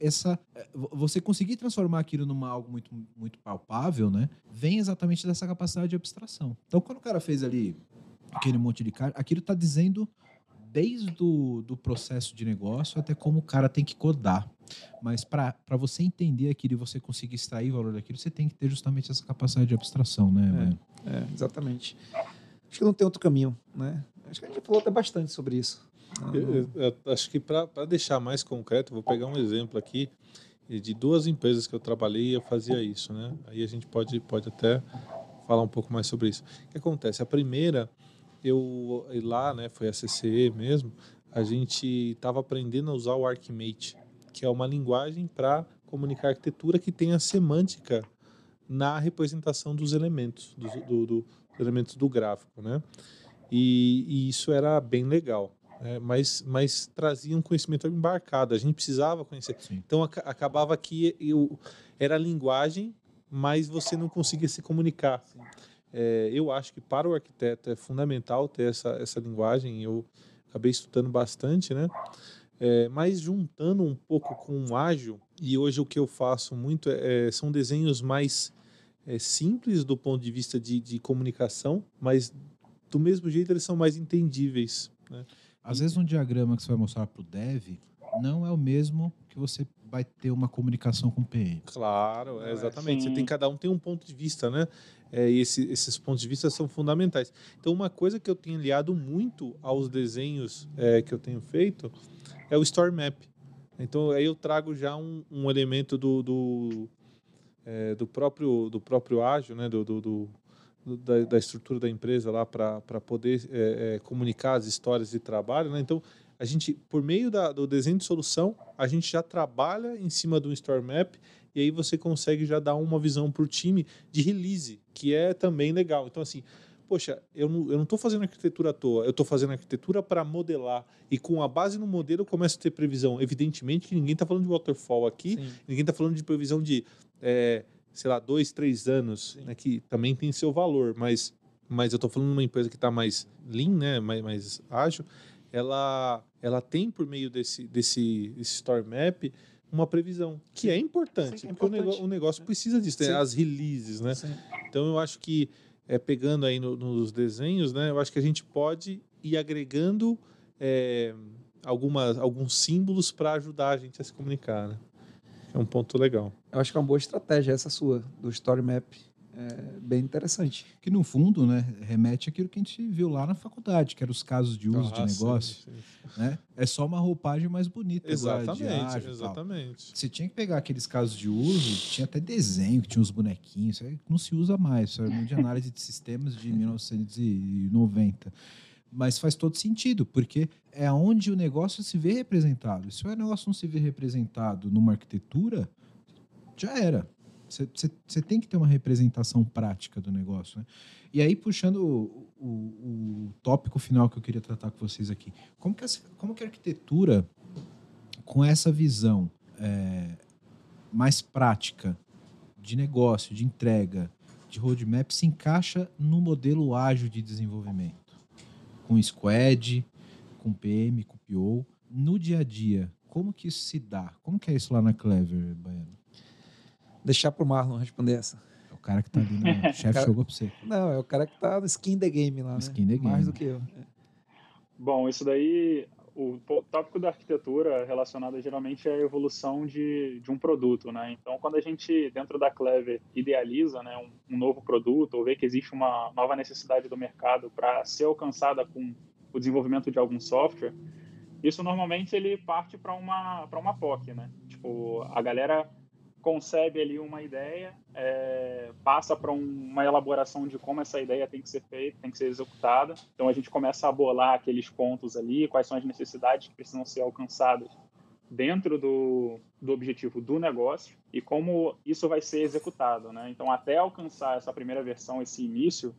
essa é, vo- você conseguir transformar aquilo numa algo muito muito palpável, né? Vem exatamente dessa capacidade de abstração. Então, quando o cara fez ali aquele monte de cara, aquilo está dizendo desde do, do processo de negócio até como o cara tem que codar. Mas para você entender aquilo e você conseguir extrair o valor daquilo, você tem que ter justamente essa capacidade de abstração, né? Baiano? É, exatamente. Acho que não tem outro caminho, né? Acho que a gente falou até bastante sobre isso. Eu, eu- eu acho que para deixar mais concreto, vou pegar um exemplo aqui de duas empresas que eu trabalhei e eu fazia isso, né? Aí a gente pode, pode até falar um pouco mais sobre isso. O que acontece? A primeira, eu lá, né, foi a CCE mesmo, a gente estava aprendendo a usar o Archimate, que é uma linguagem para comunicar arquitetura que tem a semântica na representação dos elementos, dos, do, do- dos elementos do gráfico, né? E, e isso era bem legal, né? mas, mas trazia um conhecimento embarcado, a gente precisava conhecer. Sim. Então aca- acabava que eu, era a linguagem, mas você não conseguia se comunicar. É, eu acho que para o arquiteto é fundamental ter essa, essa linguagem. Eu acabei estudando bastante, né? É, mas juntando um pouco com o ágil, e hoje o que eu faço muito é, é, são desenhos mais é, simples do ponto de vista de, de, comunicação, mas do mesmo jeito eles são mais entendíveis. Né? Às vezes um diagrama que você vai mostrar para o dev não é o mesmo que você vai ter uma comunicação com o PM. Claro, é, exatamente. Você tem cada um tem um ponto de vista, né? É, e esse, esses pontos de vista são fundamentais. Então, uma coisa que eu tenho aliado muito aos desenhos é, que eu tenho feito é o Story Map. Então, aí eu trago já um, um elemento do, do, é, do, próprio, do próprio ágil, né? do, do, do da, da, estrutura da empresa lá para poder é, é, comunicar as histórias de trabalho. Né? Então, a gente, por meio da, do desenho de solução, a gente já trabalha em cima do Story Map e aí você consegue já dar uma visão para o time de release, que é também legal. Então, assim, poxa, eu não, eu não estou fazendo arquitetura à toa, eu estou fazendo arquitetura para modelar. E com a base no modelo eu começo a ter previsão. Evidentemente que ninguém está falando de waterfall aqui, Sim. ninguém está falando de previsão de, é, sei lá, dois, três anos, né, que também tem seu valor, mas, mas eu estou falando de uma empresa que está mais lean, né, mais, mais ágil, ela, ela tem por meio desse, desse, desse story map uma previsão, que é importante, Sim, é porque importante. O, negócio, o, negócio, precisa disso, tem as releases, né? Sim. Então eu acho que, é, pegando aí no, nos desenhos, né, eu acho que a gente pode ir agregando é, algumas, alguns símbolos para ajudar a gente a se comunicar, né? É um ponto legal. Eu acho que é uma boa estratégia essa sua, do Story Map é bem interessante. Que no fundo, né, remete àquilo que a gente viu lá na faculdade, que eram os casos de uso ah, de negócio. Sim, sim. Né? É só uma roupagem mais bonita. Exatamente, agora, exatamente. Você tinha que pegar aqueles casos de uso, tinha até desenho, que tinha uns bonequinhos, isso aí não se usa mais, isso era de análise de sistemas de 1990 mas faz todo sentido, porque é onde o negócio se vê representado. Se o negócio não se vê representado numa arquitetura, já era. Você tem que ter uma representação prática do negócio. Né? E aí, puxando o, o, o, tópico final que eu queria tratar com vocês aqui. Como que a, como que a arquitetura, com essa visão é, mais prática de negócio, de entrega, de roadmap, se encaixa no modelo ágil de desenvolvimento? Com squad, com PM, com PO, no dia a dia, como que isso se dá? Como que é isso lá na Clever, Baiano? Deixar pro Marlon responder essa. É o cara que tá ali, né? *laughs* O chefe jogou pra você. Não, é o cara que tá no skin the game lá, né? Skin the game. Mais do que eu. Bom, isso daí, o tópico da arquitetura relacionado geralmente à evolução de, de um produto, né? Então, quando a gente, dentro da Clever, idealiza né, um, um novo produto ou vê que existe uma nova necessidade do mercado para ser alcançada com o desenvolvimento de algum software, isso normalmente ele parte para uma, uma POC, né? Tipo, a galera concebe ali uma ideia, é, passa para um, uma elaboração de como essa ideia tem que ser feita, tem que ser executada. Então a gente começa a bolar aqueles pontos ali, quais são as necessidades que precisam ser alcançadas dentro do, do objetivo do negócio e como isso vai ser executado, né? Então até alcançar essa primeira versão, esse início,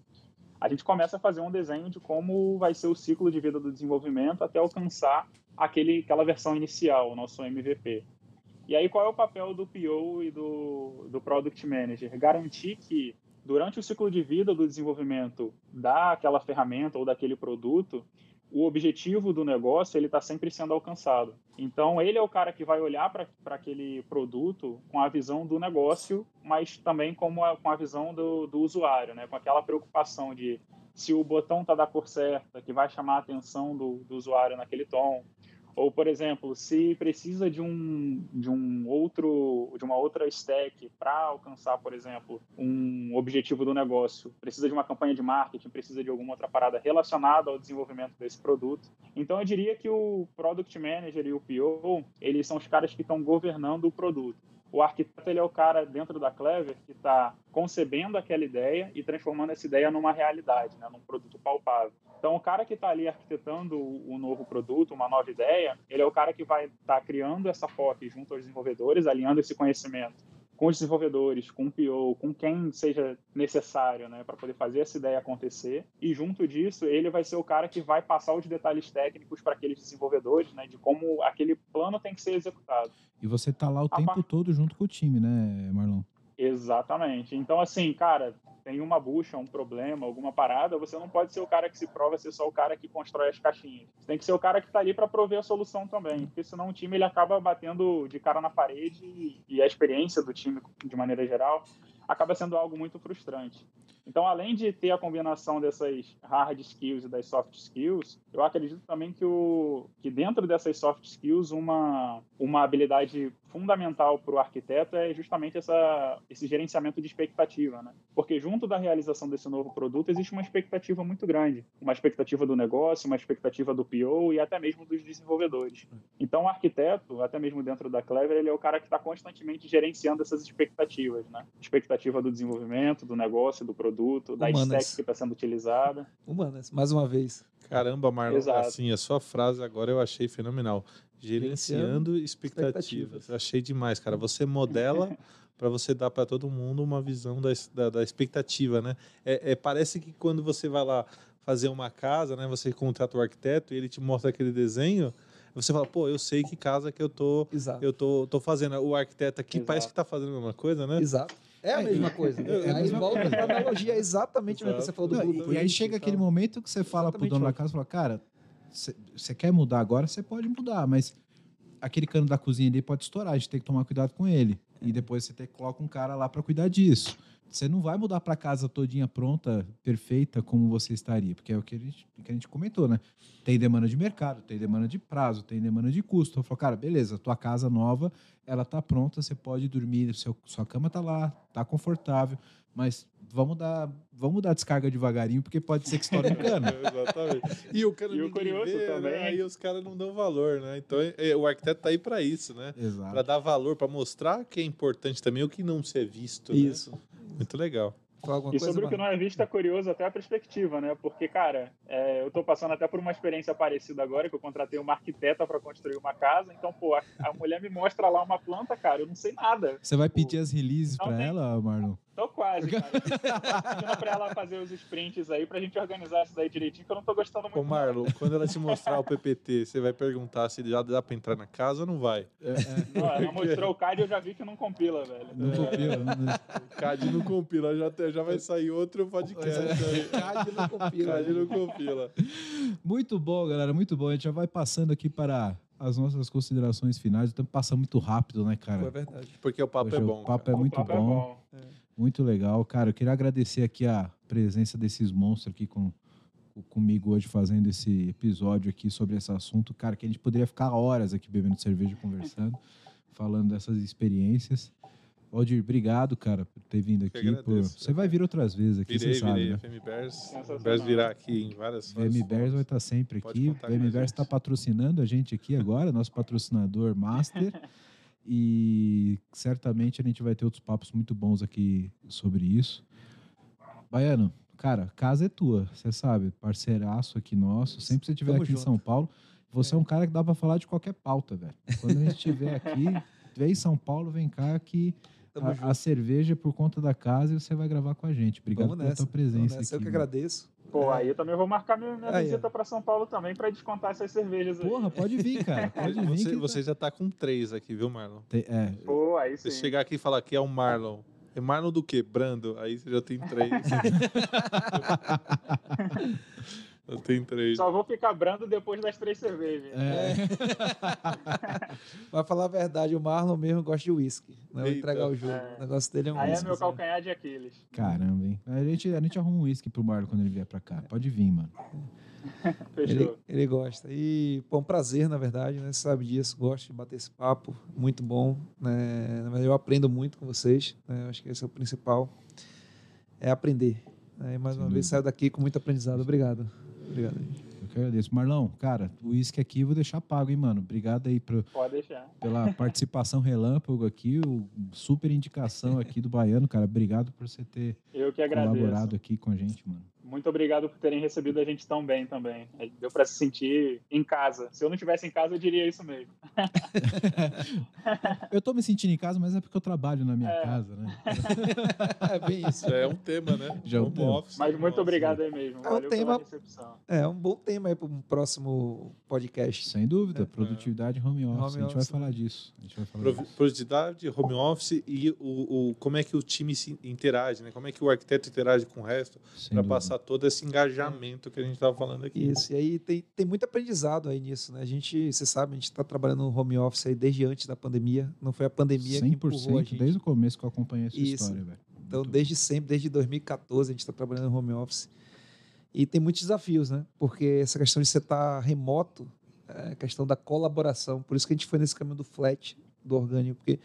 a gente começa a fazer um desenho de como vai ser o ciclo de vida do desenvolvimento até alcançar aquele, aquela versão inicial, o nosso MVP. E aí, qual é o papel do PO e do, do Product Manager? Garantir que, durante o ciclo de vida do desenvolvimento daquela ferramenta ou daquele produto, o objetivo do negócio ele está sempre sendo alcançado. Então, ele é o cara que vai olhar para aquele produto com a visão do negócio, mas também como a, com a visão do, do usuário, né? com aquela preocupação de se o botão está da cor certa, que vai chamar a atenção do, do usuário naquele tom, ou, por exemplo, se precisa de um, de um outro, de uma outra stack para alcançar, por exemplo, um objetivo do negócio, precisa de uma campanha de marketing, precisa de alguma outra parada relacionada ao desenvolvimento desse produto. Então, eu diria que o Product Manager e o PO, eles são os caras que estão governando o produto. O arquiteto ele é o cara dentro da Clever que está concebendo aquela ideia e transformando essa ideia numa realidade, né, num produto palpável. Então, o cara que está ali arquitetando o novo produto, uma nova ideia, ele é o cara que vai estar tá criando essa POC junto aos desenvolvedores, alinhando esse conhecimento com os desenvolvedores, com o PO, com quem seja necessário né, para poder fazer essa ideia acontecer. E junto disso, ele vai ser o cara que vai passar os detalhes técnicos para aqueles desenvolvedores né, de como aquele plano tem que ser executado. E você está lá o A tempo par... todo junto com o time, né, Marlon? Exatamente. Então, assim, cara, tem uma bucha, um problema, alguma parada, você não pode ser o cara que se prova ser só o cara que constrói as caixinhas. Você tem que ser o cara que está ali para prover a solução também, porque senão o time ele acaba batendo de cara na parede e a experiência do time de maneira geral acaba sendo algo muito frustrante. Então, além de ter a combinação dessas hard skills e das soft skills, eu acredito também que, o, que dentro dessas soft skills, uma, uma habilidade fundamental para o arquiteto é justamente essa, esse gerenciamento de expectativa. Né? Porque junto da realização desse novo produto existe uma expectativa muito grande. Uma expectativa do negócio, uma expectativa do PO e até mesmo dos desenvolvedores. Então, o arquiteto, até mesmo dentro da Clever, ele é o cara que está constantemente gerenciando essas expectativas. Né? Expectativa do desenvolvimento, do negócio, do produto produto, da Humanas. stack que está sendo utilizada. Humanas, mais uma vez. Caramba, Marlon, Exato. assim, a sua frase agora eu achei fenomenal. Gerenciando expectativas. expectativas. Achei demais, cara. Você modela *laughs* para você dar para todo mundo uma visão da, da, da expectativa, né? É, é, parece que quando você vai lá fazer uma casa, né? Você contrata o arquiteto e ele te mostra aquele desenho, você fala, pô, eu sei que casa que eu tô, Exato. eu tô, tô fazendo. O arquiteto aqui Exato. parece que está fazendo a mesma coisa, né? Exato. É a mesma coisa. É, aí volta para a analogia, é exatamente o que você falou do Não, E aí chega aquele momento que você fala para o dono da casa, fala, cara, você quer mudar agora, você pode mudar, mas aquele cano da cozinha ali pode estourar, a gente tem que tomar cuidado com ele. E depois você tem, coloca um cara lá para cuidar disso. Você não vai mudar para casa todinha pronta, perfeita, como você estaria, porque é o que a, gente, que a gente comentou, né? Tem demanda de mercado, tem demanda de prazo, tem demanda de custo. Eu falo, cara, beleza, tua casa nova, ela tá pronta, você pode dormir, seu, sua cama tá lá, tá confortável, mas vamos dar, vamos dar descarga devagarinho, porque pode ser que estoure um cano. *laughs* Exatamente. E o cano e o curioso vê, né? também. Né? Aí os caras não dão valor, né? Então o arquiteto tá aí para isso, né? Exato. Para dar valor, para mostrar que é importante também o que não ser visto. Né? Isso. Né? Muito legal. E sobre o que não é visto é curioso até a perspectiva, né? Porque, cara, é, eu tô passando até por uma experiência parecida agora, que eu contratei uma arquiteta para construir uma casa. Então, pô, a, a, mulher me mostra lá uma planta, cara, eu não sei nada. Você vai pedir as releases para ela, Marlon? Tô quase, cara. *laughs* pedindo pra ela fazer os sprints aí pra gente organizar isso daí direitinho, que eu não tô gostando muito. Ô, Marlon, quando ela te mostrar o *laughs* PPT, você vai perguntar se já dá pra entrar na casa ou não vai? É, é. Não, ela mostrou o CAD e eu já vi que não compila, velho. Não é. compila, não. O CAD não compila, já, já vai sair outro podcast. É. CAD não compila. CAD não compila. Muito bom, galera, muito bom. A gente já vai passando aqui para as nossas considerações finais. O tempo passa muito rápido, né, cara? É verdade. Porque o papo Poxa, é bom. O papo cara. é muito papo bom. É bom. É. Muito legal. Cara, eu queria agradecer aqui a presença desses monstros aqui com, comigo hoje fazendo esse episódio aqui sobre esse assunto. Cara, que a gente poderia ficar horas aqui bebendo cerveja conversando, *laughs* falando dessas experiências. Valdir, obrigado, cara, por ter vindo aqui. Por... Você vai vir outras vezes aqui, virei, você sabe, virei, né? FM Bears, Bears virá aqui em várias VM Bears vai estar sempre aqui. Bears está patrocinando a gente aqui agora, nosso patrocinador master. *laughs* E certamente a gente vai ter outros papos muito bons aqui sobre isso. Baiano, cara, casa é tua, você sabe, parceiraço aqui nosso. Sempre que você estiver aqui junto. em São Paulo, você é. é. um cara que dá para falar de qualquer pauta, velho. Quando a gente estiver aqui, vem em São Paulo, vem cá que a, a, cerveja por conta da casa e você vai gravar com a gente. Obrigado Vamos pela nessa. tua presença. Aqui, eu que agradeço. Pô, é. aí eu também vou marcar minha, minha aí, visita para São Paulo também para descontar essas cervejas aí. Porra, pode vir, cara. *laughs* Pode vir. Você, você já tá com três aqui, viu, Marlon? Tem, é. Pô, aí sim. Você chegar aqui e falar que é o Marlon. É Marlon do quê? Brando. Aí você já tem três. *laughs* *laughs* Eu tenho três. Só vou ficar brando depois das três cervejas. É. *laughs* Vai falar a verdade, o Marlon mesmo gosta de uísque. Não entregar o jogo. É. O negócio dele é um Aí whisky, é meu calcanhar de Aquiles. Caramba, hein? A gente, a gente arruma um uísque pro Marlon quando ele vier pra cá. Pode vir, mano. *laughs* Ele, ele, gosta. E, pô, um prazer, na verdade, né? Você sabe disso, gosto de bater esse papo. Muito bom. Né? Eu aprendo muito com vocês. Né? Acho que esse é o principal. É aprender. Né? E mais Sem uma dúvida. vez, saio daqui com muito aprendizado. Obrigado. Obrigado, gente. Eu que agradeço. Marlão, cara, o uísque aqui eu vou deixar pago, hein, mano? Obrigado aí pro, pela *laughs* participação relâmpago aqui, o super indicação aqui do Baiano, cara. Obrigado por você ter eu que agradeço. colaborado aqui com a gente, mano. Muito obrigado por terem recebido a gente tão bem também. Deu para se sentir em casa. Se eu não estivesse em casa, eu diria isso mesmo. *laughs* eu tô me sentindo em casa, mas é porque eu trabalho na minha É. casa, né? *laughs* É bem isso. É um tema, né? Já é um Home tema. office, Mas muito office. obrigado aí mesmo. É um Valeu tema- pela recepção. É um bom tema aí para um próximo podcast. Sem dúvida, produtividade home office. Home a gente vai office, falar disso. A gente vai falar Provi- disso. Produtividade, home office e o, o- como é que o time se interage, né? Como é que o arquiteto interage com o resto para dúvida. Passar todo esse engajamento que a gente estava falando aqui. Isso, e aí tem, tem muito aprendizado aí nisso, né? A gente, você sabe, a gente está trabalhando no home office aí desde antes da pandemia. Não foi a pandemia que empurrou a 100% gente. desde o começo que eu acompanhei essa Isso. história, velho. Então, Muito desde sempre, desde 2014, a gente está trabalhando no home office. E tem muitos desafios, né? Porque essa questão de você estar remoto, é a questão da colaboração. Por isso que a gente foi nesse caminho do flat, do orgânico. Porque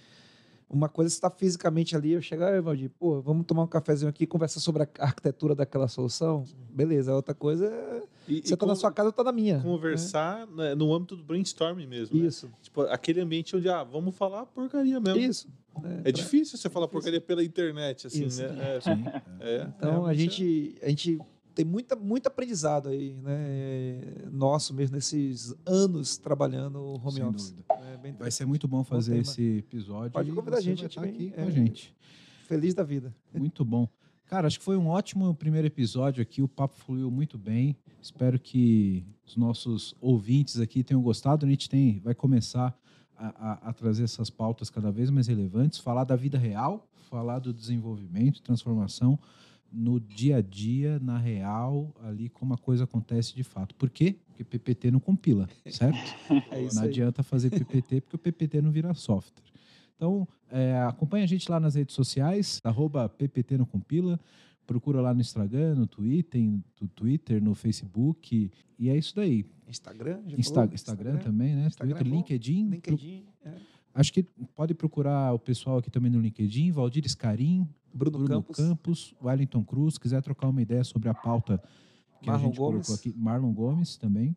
uma coisa é você estar fisicamente ali, eu chego, ah, Valdir, pô, vamos tomar um cafezinho aqui e conversar sobre a arquitetura daquela solução. Beleza, a outra coisa é E, você está na sua casa, eu estou na minha. conversar né, no âmbito do brainstorming mesmo. né? né? Isso, Tipo, aquele ambiente onde, ah, vamos falar porcaria mesmo. isso. É difícil você falar porcaria pela internet, assim, Isso. né? É, Sim, é. é, Então a gente, a gente tem muita, muito aprendizado aí, né? Nosso mesmo nesses anos trabalhando o home Sem office. É Vai ser muito bom fazer tema. esse episódio. Pode convidar a gente, gente aqui vem, com é. a gente. feliz da vida. Muito bom. Cara, acho que foi um ótimo primeiro episódio aqui. O papo fluiu muito bem. Espero que os nossos ouvintes aqui tenham gostado. A gente tem, vai começar a, a- a trazer essas pautas cada vez mais relevantes, falar da vida real, falar do desenvolvimento, transformação no dia a dia, na real, ali como a coisa acontece de fato. Por quê? Porque PPT não compila, *laughs* certo? É isso não aí. adianta fazer PPT, porque o PPT não vira software. Então, é, acompanha a gente lá nas redes sociais, arroba PPT no Compila. Procura lá no Instagram, no Twitter, no Twitter, no Facebook. E é isso daí. Instagram, já Insta- falou? Instagram, também, né? Instagram Twitter, é. LinkedIn. LinkedIn, é. Acho que pode procurar o pessoal aqui também no LinkedIn, Valdir Scarim, Bruno, Bruno Campos, Campos, Wellington Cruz. Quiser trocar uma ideia sobre a pauta que Marlon a gente Gomes. colocou aqui, Marlon Gomes também.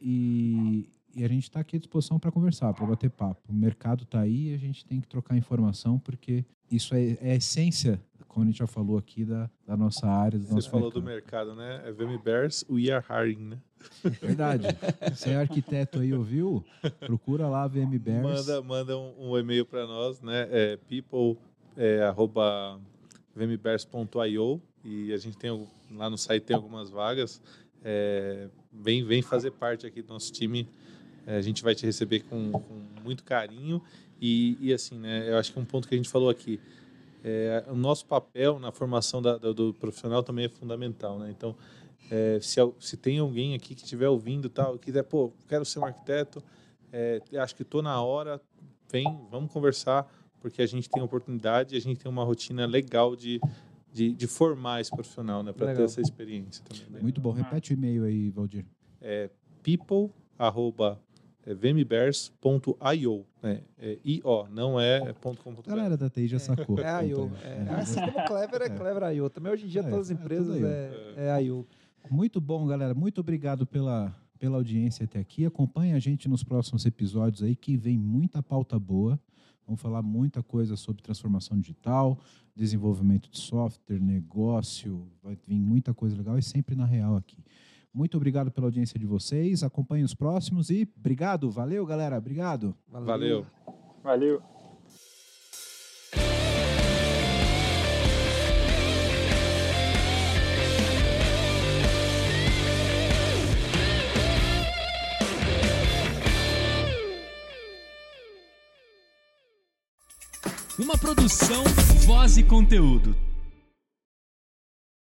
E, e a gente está aqui à disposição para conversar, para bater papo. O mercado está aí e a gente tem que trocar informação, porque isso é, é a essência, como a gente já falou aqui, da, da nossa área, do Você nosso falou do mercado. mercado, né? É VM Bears, we are hiring, né? Verdade. *laughs* Você é arquiteto aí, ouviu? Procura lá VM Bears. Manda, manda um, um e-mail para nós, né? É people é, arroba vmbears.io e a gente tem lá no site tem algumas vagas. É, vem, vem fazer parte aqui do nosso time. É, a gente vai te receber com, com muito carinho e, e assim, né? Eu acho que um ponto que a gente falou aqui é, o nosso papel na formação da- do, do profissional também é fundamental, né? Então, é, se, se tem alguém aqui que estiver ouvindo e tal, quiser, pô, quero ser um arquiteto, é, acho que estou na hora, vem, vamos conversar, porque a gente tem oportunidade e a gente tem uma rotina legal de, de, de formar esse profissional, né? Para ter essa experiência também. né? Muito bom. Repete o e-mail aí, Valdir. É people, arroba, é, vmbears.io, né? É IO, não é ponto .com.br. Galera da TI já sacou. É a IO. É, assim como Clever é Clever a IO. Também hoje em dia É, todas as é empresas é, é a IO. Muito bom, galera. Muito obrigado pela, pela audiência até aqui. Acompanhe a gente nos próximos episódios aí, que vem muita pauta boa. Vamos falar muita coisa sobre transformação digital, desenvolvimento de software, negócio. Vai vir muita coisa legal e sempre na real aqui. Muito obrigado pela audiência de vocês. Acompanhe os próximos e obrigado. Valeu, galera. Obrigado. Valeu. Valeu. Uma produção, voz e conteúdo.